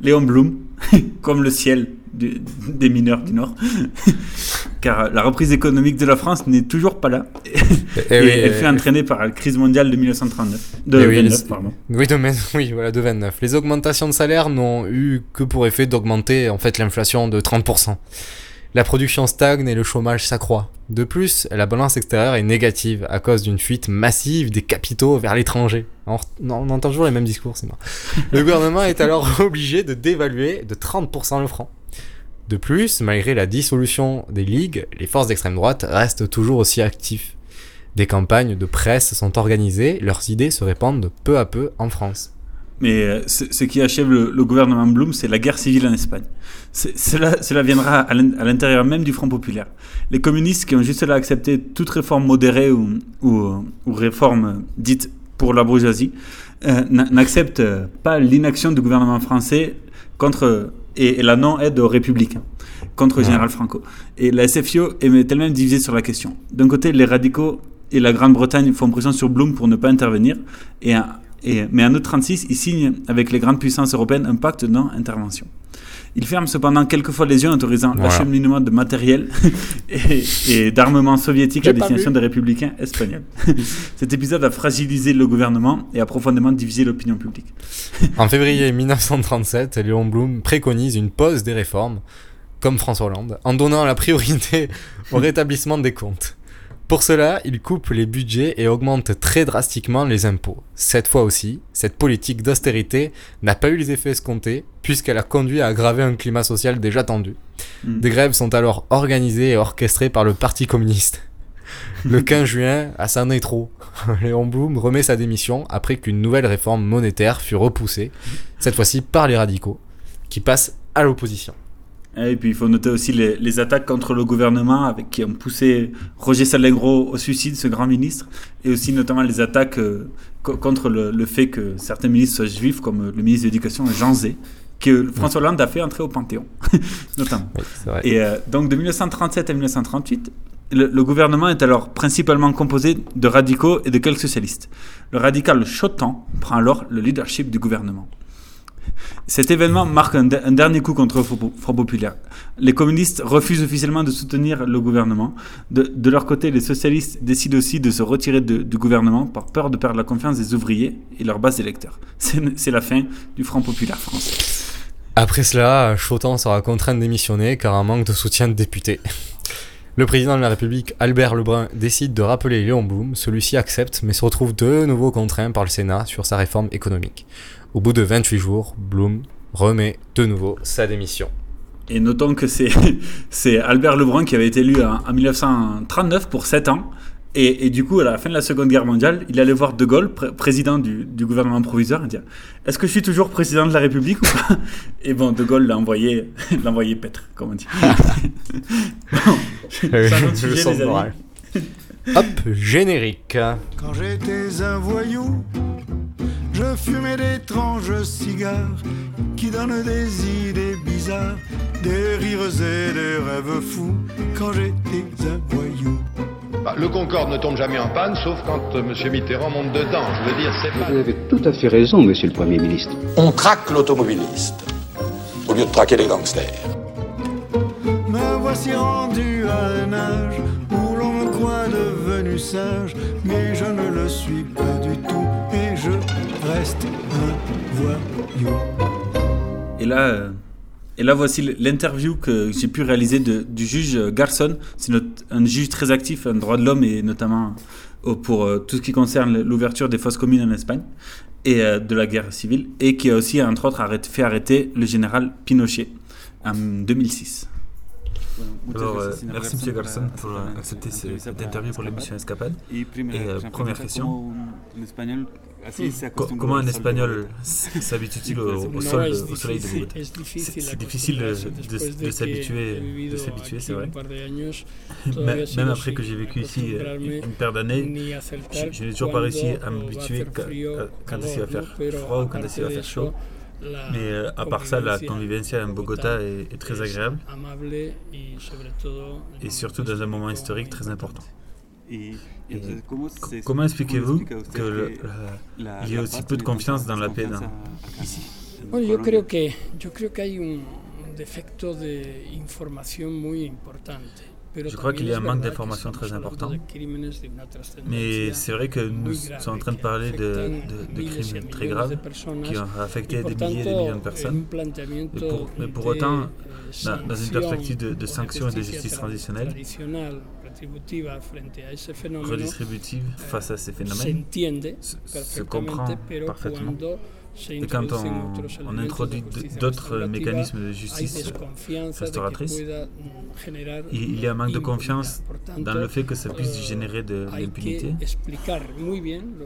Léon Blum, comme le ciel du- des mineurs du Nord. Car la reprise économique de la France n'est toujours pas là. Et, Eh oui, elle eh, fait entraîner par la crise mondiale de 1939. De Eh oui, 29, les- pardon. Oui, de, oui, voilà, de 29. Les augmentations de salaire n'ont eu que pour effet d'augmenter en fait l'inflation de 30%. La production stagne et le chômage s'accroît. De plus, la balance extérieure est négative à cause d'une fuite massive des capitaux vers l'étranger. On, on entend toujours les mêmes discours, c'est marrant. Le gouvernement est alors obligé de dévaluer de 30% le franc. De plus, malgré la dissolution des ligues, les forces d'extrême droite restent toujours aussi actives. Des campagnes de presse sont organisées, leurs idées se répandent peu à peu en France. Mais euh, ce, qui achève le, le gouvernement Blum, c'est la guerre civile en Espagne. Cela, cela viendra à l'in- à l'intérieur même du Front populaire. Les communistes qui ont juste là accepté toute réforme modérée ou, ou, ou réforme dite pour la bourgeoisie euh, n'a- n'acceptent pas l'inaction du gouvernement français contre et, et la non-aide aux républicains contre général Franco. Et la SFIO est elle-même divisée sur la question. D'un côté, les radicaux et la Grande-Bretagne font pression sur Blum pour ne pas intervenir, et, un- et, mais en août 36, il signe avec les grandes puissances européennes un pacte non-intervention. Il ferme cependant quelquefois les yeux en autorisant Voilà. l'acheminement de matériel et, et d'armements soviétiques J'ai à destination des républicains espagnols. Cet épisode a fragilisé le gouvernement et a profondément divisé l'opinion publique. En février 1937, Léon Blum préconise une pause des réformes, comme François Hollande, en donnant la priorité au rétablissement des comptes. Pour cela, il coupe les budgets et augmente très drastiquement les impôts. Cette fois aussi, cette politique d'austérité n'a pas eu les effets escomptés, puisqu'elle a conduit à aggraver un climat social déjà tendu. Mm. Des grèves sont alors organisées et orchestrées par le Parti communiste. Le 15 juin, à est trop. Léon Blum remet sa démission après qu'une nouvelle réforme monétaire fut repoussée, cette fois-ci par les radicaux, qui passent à l'opposition. Et puis il faut noter aussi les, les attaques contre le gouvernement avec, qui ont poussé Roger Salengro au suicide, ce grand ministre, et aussi notamment les attaques euh, co- contre le, le fait que certains ministres soient juifs, comme euh, le ministre de l'Éducation Jean Zé, que François Hollande a fait entrer au Panthéon, notamment. vrai. Et euh, donc de 1937 à 1938, le, le gouvernement est alors principalement composé de radicaux et de quelques socialistes. Le radical Chotan prend alors le leadership du gouvernement. Cet événement marque un, de- un dernier coup contre le Front Populaire. Les communistes refusent officiellement de soutenir le gouvernement. De, leur côté, les socialistes décident aussi de se retirer du gouvernement par peur de perdre la confiance des ouvriers et leur base d'électeurs. C'est c'est la fin du Front Populaire français. Après cela, Chotan sera contraint de démissionner car un manque de soutien de députés. Le président de la République, Albert Lebrun, décide de rappeler Léon Blum. Celui-ci accepte, mais se retrouve de nouveau contraint par le Sénat sur sa réforme économique. Au bout de 28 jours, Blum remet de nouveau sa démission. Et notons que c'est c'est Albert Lebrun qui avait été élu en, en 1939 pour 7 ans. Et, et du coup, à la fin de la Seconde Guerre mondiale, il allait voir De Gaulle, pr- président du, du gouvernement provisoire, et dire Est-ce que je suis toujours président de la République ou pas? Et bon, De Gaulle l'a envoyé, l'a envoyé paître, comme on dit. Bon, autre sujet, les amis. Hop, générique. Quand j'étais un voyou, je fumais d'étranges cigares qui donnent des idées bizarres, des rires et des rêves fous. Quand j'étais un voyou. Bah, le Concorde ne tombe jamais en panne, sauf quand euh, M. Mitterrand monte dedans. Je veux dire, c'est pas... Vous avez tout à fait raison, monsieur le Premier ministre. On traque l'automobiliste au lieu de traquer les gangsters. Me voici rendu à un âge où l'on me croit devenu sage, mais je ne le suis pas du tout reste un voyou. Et là, euh, et là voici l'interview que j'ai pu réaliser de- du juge Garson. C'est un juge très actif en droit de l'homme et notamment euh, pour euh, tout ce qui concerne l'ouverture des fosses communes en Espagne et euh, de la guerre civile, et qui a aussi, entre autres, arrêté- fait arrêter le général Pinochet en 2006. Alors, euh, merci M. Garson pour euh, accepter ce- cette interview pour l'émission Escapade. Et euh, première question, comment un espagnol s- s'habitue-t-il au, au sol, au soleil de Bogotá C'est difficile de, de- de s'habituer, de s'habituer, c'est vrai. Même après que j'ai vécu ici euh, une paire d'années, je, n'ai toujours pas réussi à m'habituer quand il va faire froid ou quand il va faire chaud? Mais euh, à part ça, la convivencia en Bogota est, est très agréable et surtout dans un moment historique très important. Et comment expliquez-vous que le- la- il y a aussi peu de confiance dans la paix dans- ici Bueno, yo creo que yo creo que hay un, un defecto de información muy importante. Pero Je crois qu'il y a un manque verdad que d'information estamos très important. Mais c'est vrai que nous sommes en train de parler de, crimes très graves qui ont affecté des milliers et des millions de personnes. Mais pour, mais pour de, autant, eh, dans, une perspective de, sanctions et de justice tra- retributiva frente a ese fenómeno, redistributive face à ces se phénomènes, entiende se, se perfectamente, comprend pero parfaitement. cuando se Et quand on, introduit d'autres mécanismes de justice restauratrice, mm, il, y a un manque de confiance dans le fait que ça puisse euh, générer de l'impunité.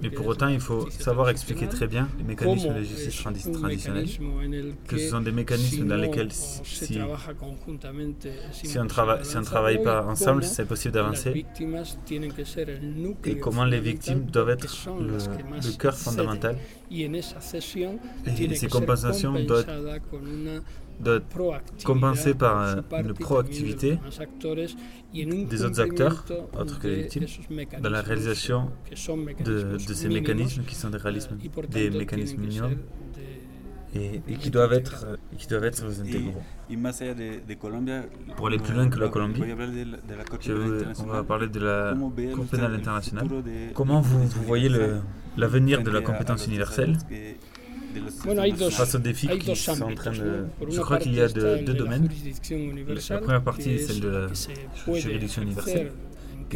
Mais pour autant, il faut savoir expliquer très bien les mécanismes de justice es tradi- un traditionnelle, mecanismo en el que ce sont des mécanismes dans lesquels si, on si on avanzar travaille pas ensemble, c'est possible d'avancer. Et comment les victimes doivent être le, cœur fondamental. Y en esa cesión Et tiene ces que ser compensations doivent, compensada con una doivent être proactividad compensées par euh, une proactivité des autres acteurs, autres que les victimes, dans la réalisation de, ces mécanismes qui sont des, réalismes, des mécanismes minimums et, et qui doivent être, et qui doivent être intégraux. Pour aller plus loin que la Colombie, je veux- on va parler de la Cour pénale internationale. Comment vous, vous voyez l'avenir de la compétence universelle? face aux défis qui sont en train de... Je crois qu'il y a deux, domaines. La première partie est celle de la juridiction universelle,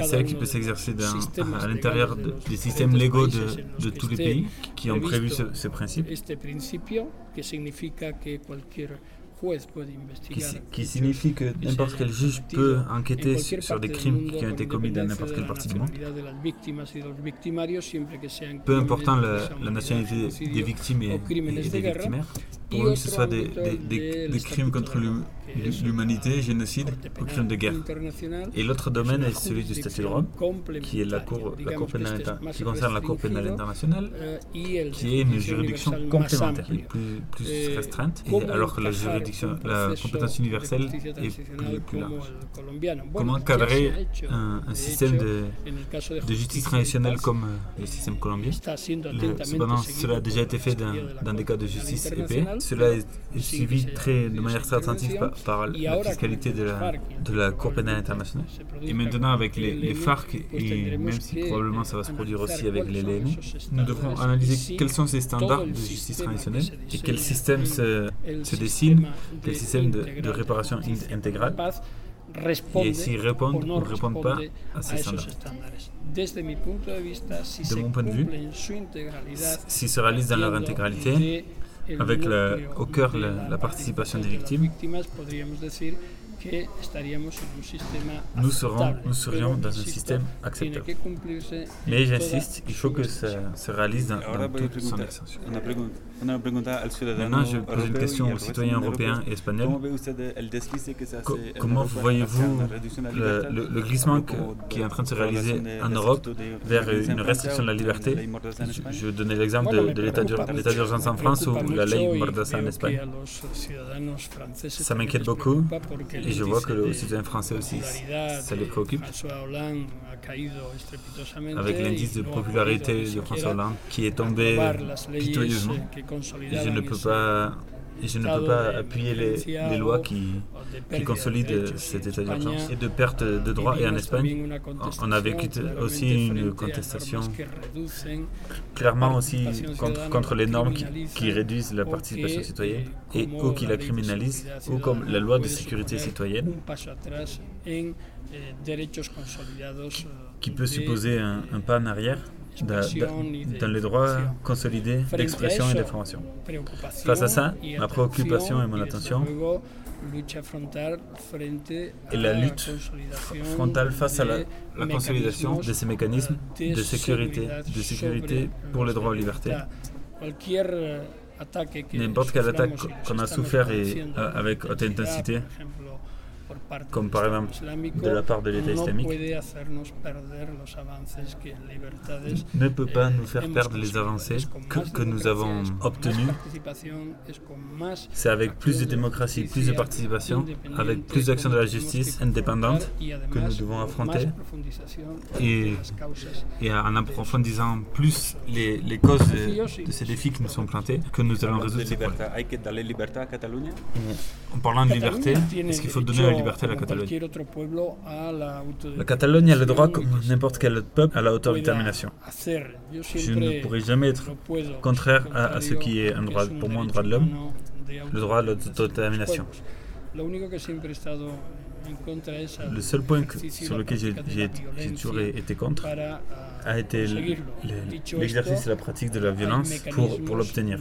en Et c'est elle qui peut s'exercer à l'intérieur de, des systèmes légaux de, de, tous les pays qui ont prévu ce, ce principe. Qui, qui, signifie que n'importe quel juge peut enquêter sur des crimes qui ont été commis dans n'importe quelle partie du monde. Peu important la, la nationalité des victimes et, et des victimaires, que ce soit des, crimes contre l'humanité, génocide ou crimes de guerre. Et l'autre domaine est celui du statut de Rome, qui est la Cour, la cour pénale, concerne la Cour pénale internationale, qui est une juridiction complémentaire, plus, plus restreinte, alors que la juridiction, la compétence universelle est plus, large. Comment cadrer un, système de, justice traditionnelle comme le système colombien? Cependant, cela a déjà été fait dans, dans des cas de justice épais. Cela est suivi très, de manière très attentive par, par la fiscalité de la, de la Cour pénale internationale. Et maintenant, avec les, les FARC, et même si probablement ça va se produire aussi avec les LNI, nous devrons analyser quels sont ces standards de justice traditionnelle et quel système se, se dessine, quel système de, de réparation intégrale. et s'ils répondent ou ne répondent pas à ces standards. De mon point de vue, s'ils se réalisent dans leur intégralité, avec la, au cœur la, la, participation des victimes, nous, serons, nous serions dans un système acceptable. Mais j'insiste, il faut que ça se réalise dans, dans toute son extension. Maintenant, je pose une question aux citoyens européens et espagnols. Co comment voyez-vous le, le, le, glissement que, qui est en train de se réaliser en Europe vers une restriction de la liberté Je, je donnais l'exemple de, de l'état d'urgence en France ou la ley Mordassa en Espagne. Ça m'inquiète beaucoup et je vois que les citoyens français aussi, ça les préoccupe. Avec l'indice de popularité de François Hollande qui est tombé pitoyeusement, je ne peux pas je ne peux pas appuyer les, les lois qui, qui, consolident cet état d'urgence. Et de perte de droits. Et en Espagne, on a vécu aussi une contestation clairement aussi contre, contre les normes qui, qui, réduisent la participation citoyenne et ou qui la criminalisent, ou comme la loi de sécurité citoyenne qui peut supposer un, un pas en arrière dans les droits consolidés d'expression et d'information. Face à ça, ma préoccupation et mon attention est la lutte frontale face à la, la consolidation de ces mécanismes de sécurité, de sécurité pour les droits aux libertés. N'importe quelle attaque qu'on a souffert et, euh, avec haute intensité, comme par exemple de la part de l'État islamique, ne peut pas nous faire perdre les avancées que, que nous avons obtenues. C'est avec plus de démocratie, plus de participation, avec plus d'action de la justice indépendante que nous devons affronter. et, et en approfondissant plus les, les causes de, de, ces défis qui nous sont plantés que nous allons résoudre ces problèmes. En parlant de liberté, est-ce qu'il faut donner la liberté à la Catalogne. La Catalogne a le droit, comme n'importe quel autre peuple, à la autodétermination. Je ne pourrai jamais être contraire à, à, ce qui est un droit, pour moi un droit de l'homme, le droit à l'autodétermination. Le seul point que, sur lequel j'ai toujours été contre a été l'exercice et la pratique de la violence pour, pour l'obtenir.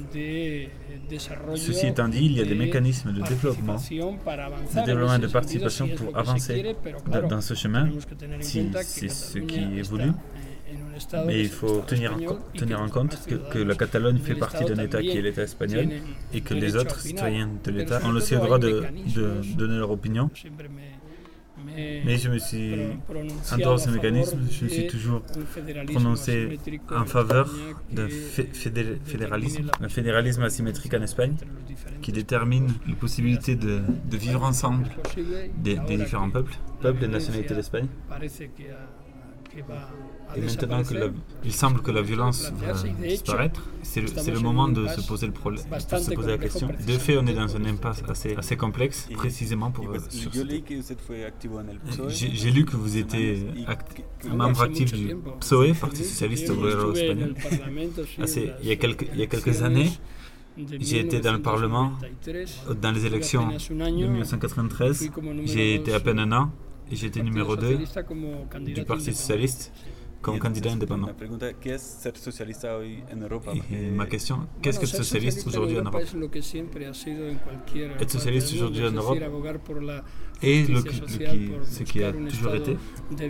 Ceci étant dit, il y a des mécanismes de développement, de développement de participation pour avancer dans ce chemin, si c'est ce qui est voulu. Mais il faut tenir en, tenir en compte que, que, la Catalogne fait partie d'un État qui est l'État espagnol et que les autres citoyens de l'État ont aussi le droit de, de donner leur opinion. Mais je me suis, en dehors de ce mécanisme, je me suis toujours prononcé en faveur d'un fédéralisme, un fédéralisme asymétrique en Espagne qui détermine la possibilité de, de vivre ensemble des, des différents peuples, peuples et nationalités d'Espagne. Et maintenant qu'il semble que la violence va disparaître, c'est le, le, moment de se poser le problème, de se poser la question. De fait, on est dans une impasse assez, assez complexe, précisément pour sur J'ai lu que vous étiez membre actif du PSOE, Parti Socialiste Obrero Espagnol. il, y a quelques, il y a quelques années, j'ai été dans le Parlement dans les élections de 1993. J'ai été à peine un an Et j'étais numéro 2 du Parti Socialiste comme candidat indépendant. Ma question, qu'est-ce que socialiste aujourd'hui en Europe? Être socialiste aujourd'hui en Europe? Et le, ce qui a toujours été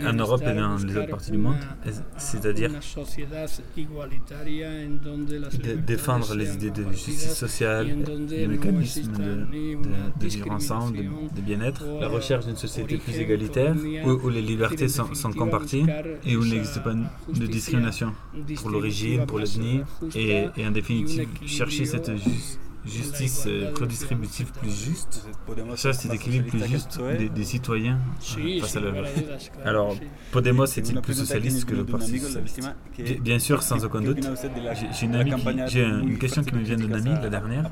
en Europe et dans les autres parties du monde, c'est-à-dire défendre les idées de justice sociale, les mécanismes de, de, vivre ensemble, de, bien-être, la recherche d'une société plus égalitaire, où, les libertés sont, sont comparties et où il n'existe pas de discrimination pour l'origine, pour l'ethnie, et, et en définitive, chercher cette justice justice euh, redistributive plus juste, ça c'est l'équilibre plus juste des, citoyens face à loi. Alors, Podemos est-il plus socialiste que le Parti socialiste Bien sûr, sans aucun doute. J'ai une, une, question qui me vient d'un ami, la dernière.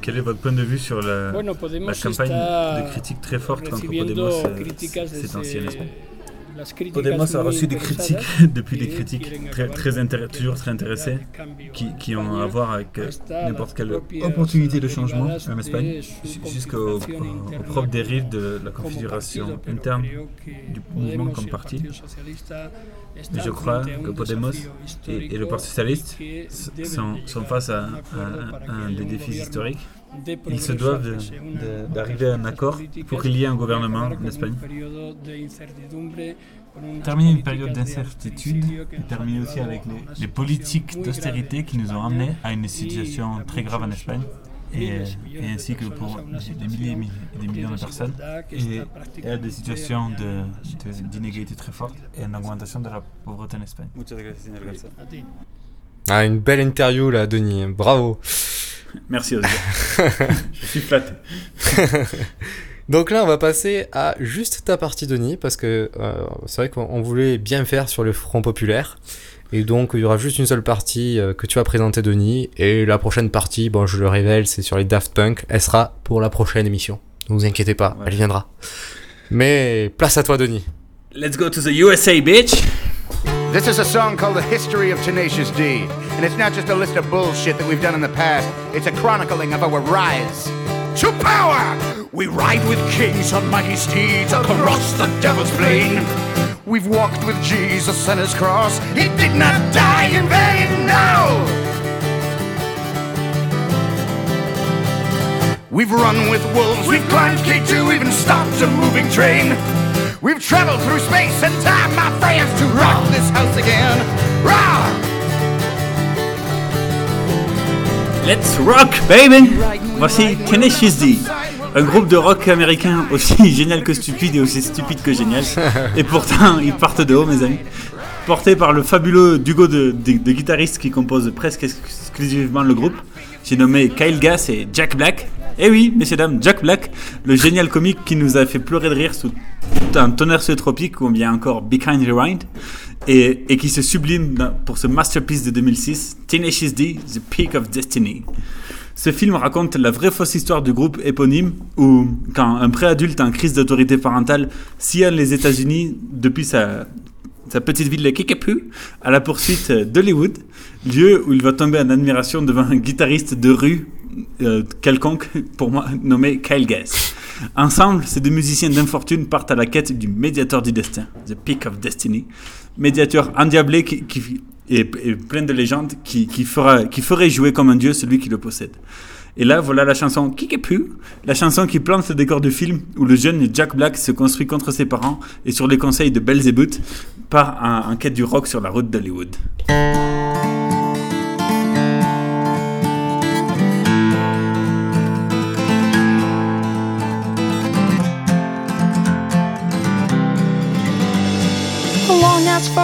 Quel est votre point de vue sur la, la campagne de critique très forte contre Podemos euh, ces temps-ci Podemos a reçu des critiques, depuis des critiques très, très toujours très intéressées, qui, qui, ont à voir avec euh, n'importe quelle opportunité de changement en Espagne, jusqu'aux propres dérives de la configuration interne du mouvement comme parti. Mais je crois que Podemos et, le Parti socialiste sont, sont face à, à un des défis historiques ils se doivent d'arriver à un accord pour qu'il y ait un gouvernement en Espagne. Terminer une période d'incertitude et terminer aussi avec les, politiques d'austérité qui nous ont amenés à une situation très grave en Espagne. Et, ainsi que pour des milliers et des millions de personnes, et, à des situations d'inégalité très fortes et une augmentation de la pauvreté en Espagne. Ah, une belle interview là, Denis. Bravo. Merci Oscar. Je suis flatté. Donc là, on va passer à juste ta partie, Denis, parce que euh, c'est vrai qu'on voulait bien faire sur le Front Populaire. Et donc, il y aura juste une seule partie euh, que tu vas présenter, Denis. Et la prochaine partie, bon, je le révèle, c'est sur les Daft Punk. Elle sera pour la prochaine émission. Ne vous inquiétez pas, elle viendra. Mais place à toi, Denis. Let's go to the USA, bitch! This is a song called The History of Tenacious D. And it's not just a list of bullshit that we've done in the past, it's a chronicling of our rise to power. We ride with kings on mighty steeds across the devil's plain. We've walked with Jesus and his cross. He did not die in vain, no! We've run with wolves, we've climbed K2, even stopped a moving train. We've traveled through space and time, my friends, to rock this house again. Rock! Let's rock, baby! Voici Tenacious D, un groupe de rock américain aussi génial que stupide et aussi stupide que génial. Et pourtant, ils partent de haut, mes amis. Porté par le fabuleux duo de, de guitaristes qui composent presque exclusivement le groupe. J'ai nommé Kyle Gass et Jack Black. Eh oui, messieurs dames, Jack Black, le génial comique qui nous a fait pleurer de rire sous un tonnerre tropique ou bien encore Be Kind Rewind et, qui se sublime pour ce masterpiece de 2006, Tenacious D, The Peak of Destiny. Ce film raconte la vraie fausse histoire du groupe éponyme où, quand un préadulte en crise d'autorité parentale sillonne les États-Unis depuis sa, sa petite ville de Kickapoo à la poursuite d'Hollywood, lieu où il va tomber en admiration devant un guitariste de rue euh, quelconque, pour moi, nommé Kyle Gass. Ensemble, ces deux musiciens d'infortune partent à la quête du médiateur du destin, The Peak of Destiny, médiateur endiablé qui, qui est, plein de légendes qui, qui, fera, qui ferait jouer comme un dieu celui qui le possède. Et là, voilà la chanson Kickapoo, la chanson qui plante le décor du film où le jeune Jack Black se construit contre ses parents et sur les conseils de Belzébuth part en, en quête du rock sur la route d'Hollywood.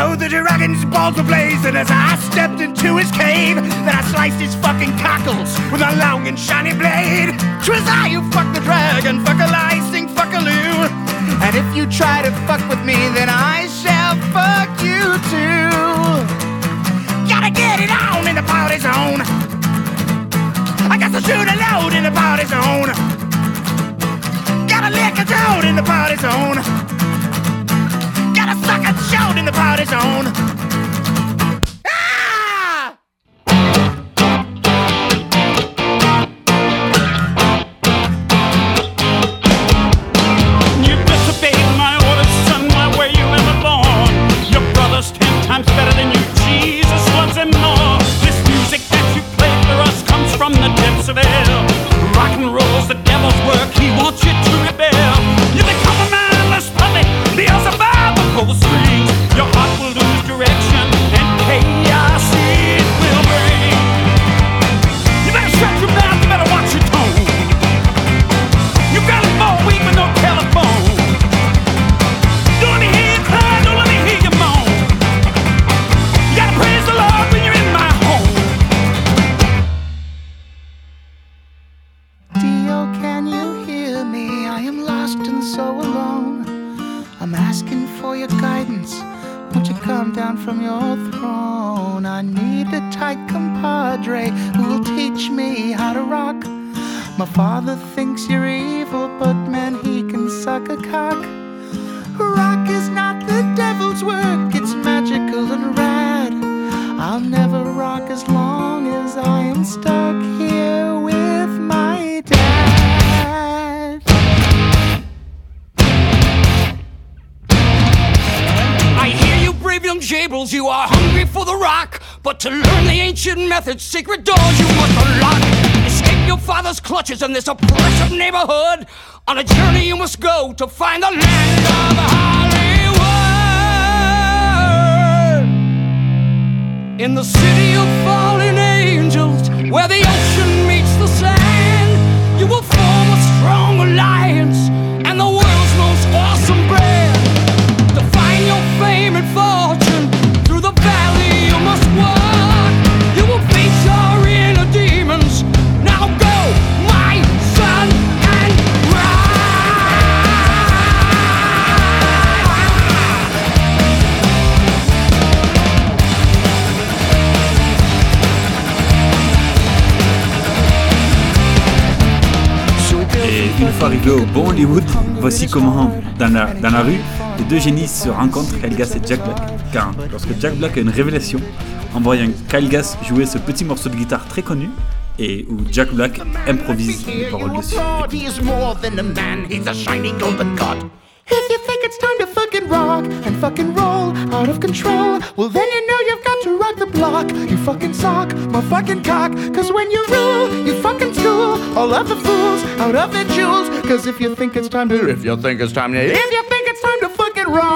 Oh, the dragon's balls were blazing as I stepped into his cave. Then I sliced his fucking cockles with a long and shiny blade. Twas I who fucked the dragon, fuck a lie, sing fuck a loo. And if you try to fuck with me, then I shall fuck you too. Gotta get it on in the party zone. I got to shoot a load in the party zone. Gotta lick a toad in the party zone. Suck a shout in the party zone. Ancient methods, secret doors you must unlock. Escape your father's clutches in this oppressive neighborhood. Au bon Hollywood, voici comment, dans la, rue, les deux génies se rencontrent, Kyle Gass et Jack Black. Car lorsque Jack Black a une révélation en voyant Kyle Gass jouer ce petit morceau de guitare très connu, et où Jack Black improvise les paroles dessus. If you think it's time to fucking rock and fucking roll out of control, well then you know you've got to rock the block. You fucking sock, my fucking cock. Cause when you rule, you fucking school all of the fools out of their jewels. Cause if you think it's time to, if you think it's time to, if you think it's time to fucking rock,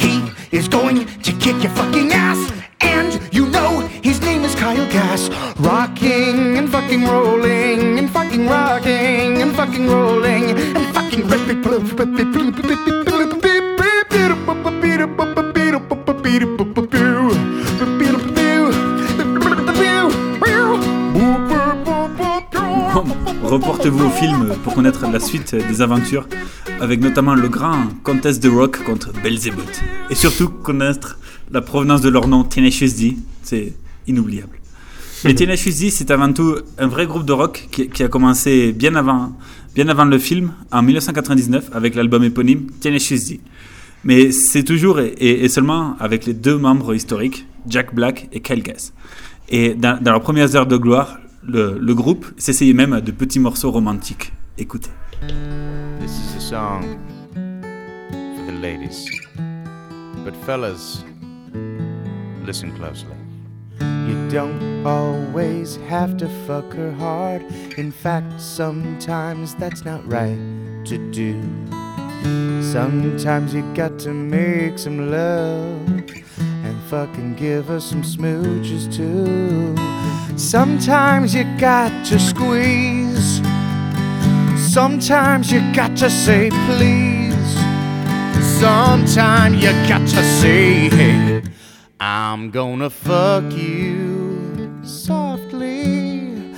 he is going to kick your fucking ass. And you know his name is Kyle Gass. Rocking and fucking rolling and fucking rocking and fucking rolling and fucking Reportez-vous au film pour connaître la suite des aventures, avec notamment le grand contest de rock contre Belzébuth. Et surtout connaître la provenance de leur nom, Tenacious D, c'est inoubliable. Mais Tenacious D, c'est avant tout un vrai groupe de rock qui, qui a commencé bien avant, bien avant le film, en 1999, avec l'album éponyme Tenacious D. Mais c'est toujours et, et seulement avec les deux membres historiques, Jack Black et Kyle Gass. Et dans, dans leurs premières heures de gloire, le, le groupe s'essayait même à de petits morceaux romantiques. Écoutez. This is a song for the ladies. But fellas, listen closely. You don't always have to fuck her hard. In fact, sometimes that's not right to do. Sometimes you got to make some love and fucking give her some smooches too. Sometimes you got to squeeze. Sometimes you got to say please. Sometimes you got to say, hey, I'm gonna fuck you softly.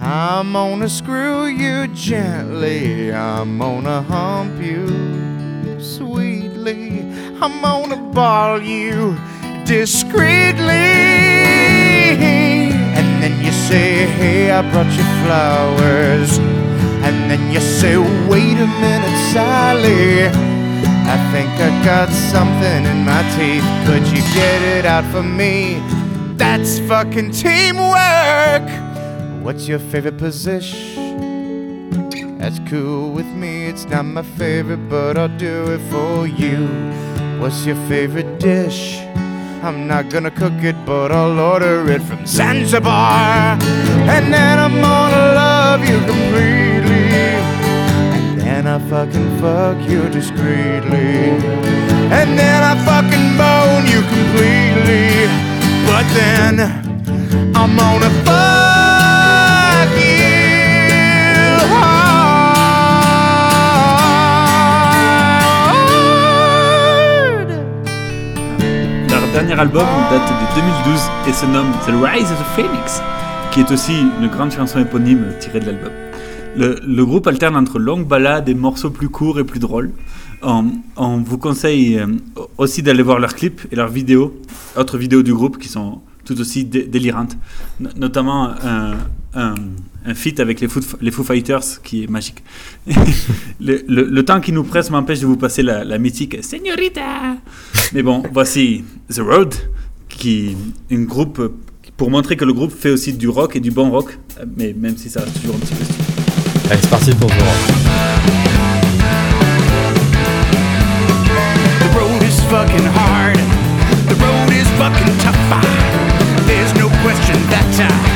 I'm gonna screw you gently. I'm gonna hump you sweetly. I'm gonna ball you discreetly. And then you say, Hey, I brought you flowers. And then you say, Wait a minute, Sally. I think I got something in my teeth. Could you get it out for me? That's fucking teamwork. What's your favorite position? That's cool with me. It's not my favorite, but I'll do it for you. What's your favorite dish? I'm not gonna cook it, but I'll order it from Zanzibar. And then I'm gonna love you completely. And then I fucking fuck you discreetly. And then I fucking bone you completely. But then I'm gonna fuck dernier album date de 2012 et se nomme The Rise of the Phoenix, qui est aussi une grande chanson éponyme tirée de l'album. Le, groupe alterne entre longues ballades et morceaux plus courts et plus drôles. On, vous conseille euh, aussi d'aller voir leurs clips et leurs vidéos, autres vidéos du groupe qui sont tout aussi dé- délirantes, No- notamment un, un, un feat avec les Foo, les Foo Fighters qui est magique. le, le- le temps qui nous presse m'empêche de vous passer la, la mythique Señorita. Mais bon, voici The Road, qui est un groupe pour montrer que le groupe fait aussi du rock et du bon rock, mais même si ça reste toujours un petit peu. Allez, c'est parti pour The Rock. The road is fucking hard. The road is fucking tough. There's no question that uh,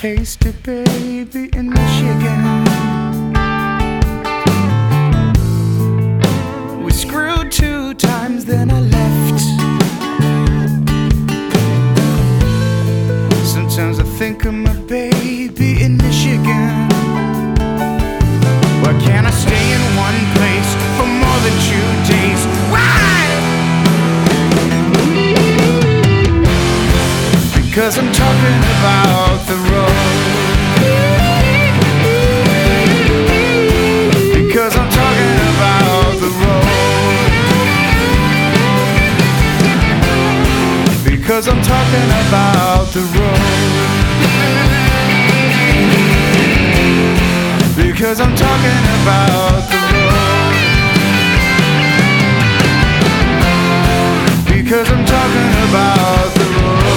tasty baby in Michigan. We screwed two times, then I left. Sometimes I think of my baby in Michigan. Why can't I stay in one place for more than two days? Why? Because I'm talking about the Because I'm talking about the road. Because I'm talking about the road. Because I'm talking about the road.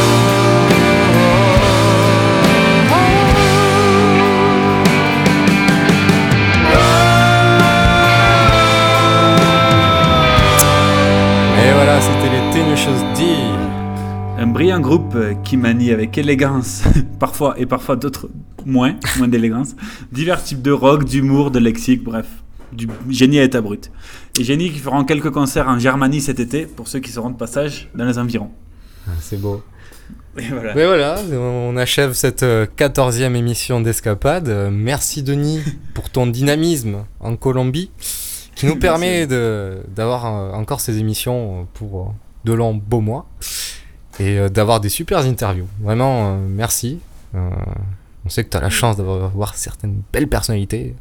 Et voilà, c'était les Tenacious D. Un brillant groupe euh, qui manie avec élégance, parfois et parfois d'autres moins, moins d'élégance, divers types de rock, d'humour, de lexique, bref, du génie à état brut. Et génie qui feront quelques concerts en Germanie cet été pour ceux qui seront de passage dans les environs. Ah, C'est beau. Et voilà. Mais voilà, on achève cette euh, 14e émission d'Escapade. Euh, Merci Denis pour ton dynamisme en Colombie qui nous permet d'avoir euh, encore ces émissions pour euh, de longs beaux mois et euh, d'avoir des super interviews. Vraiment, euh, merci. Euh, on sait que tu as la chance d'avoir certaines belles personnalités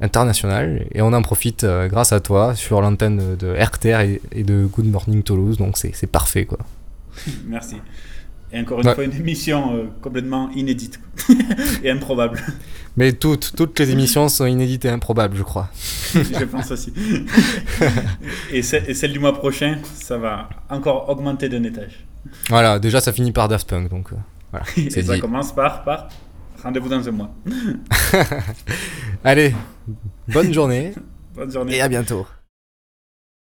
internationales et on en profite grâce à toi sur l'antenne de RTR et, de Good Morning Toulouse, donc c'est parfait quoi. Merci. Et encore une Ouais. fois, une émission euh, complètement inédite et improbable. Mais toutes, toutes les émissions sont inédites et improbables, je crois. Je pense aussi. et, ce- et celle du mois prochain, ça va encore augmenter d'un étage. Voilà, déjà ça finit par Daft Punk, donc euh, voilà. Et ça commence par, par rendez-vous dans un mois. Allez, bonne journée. Et à bientôt.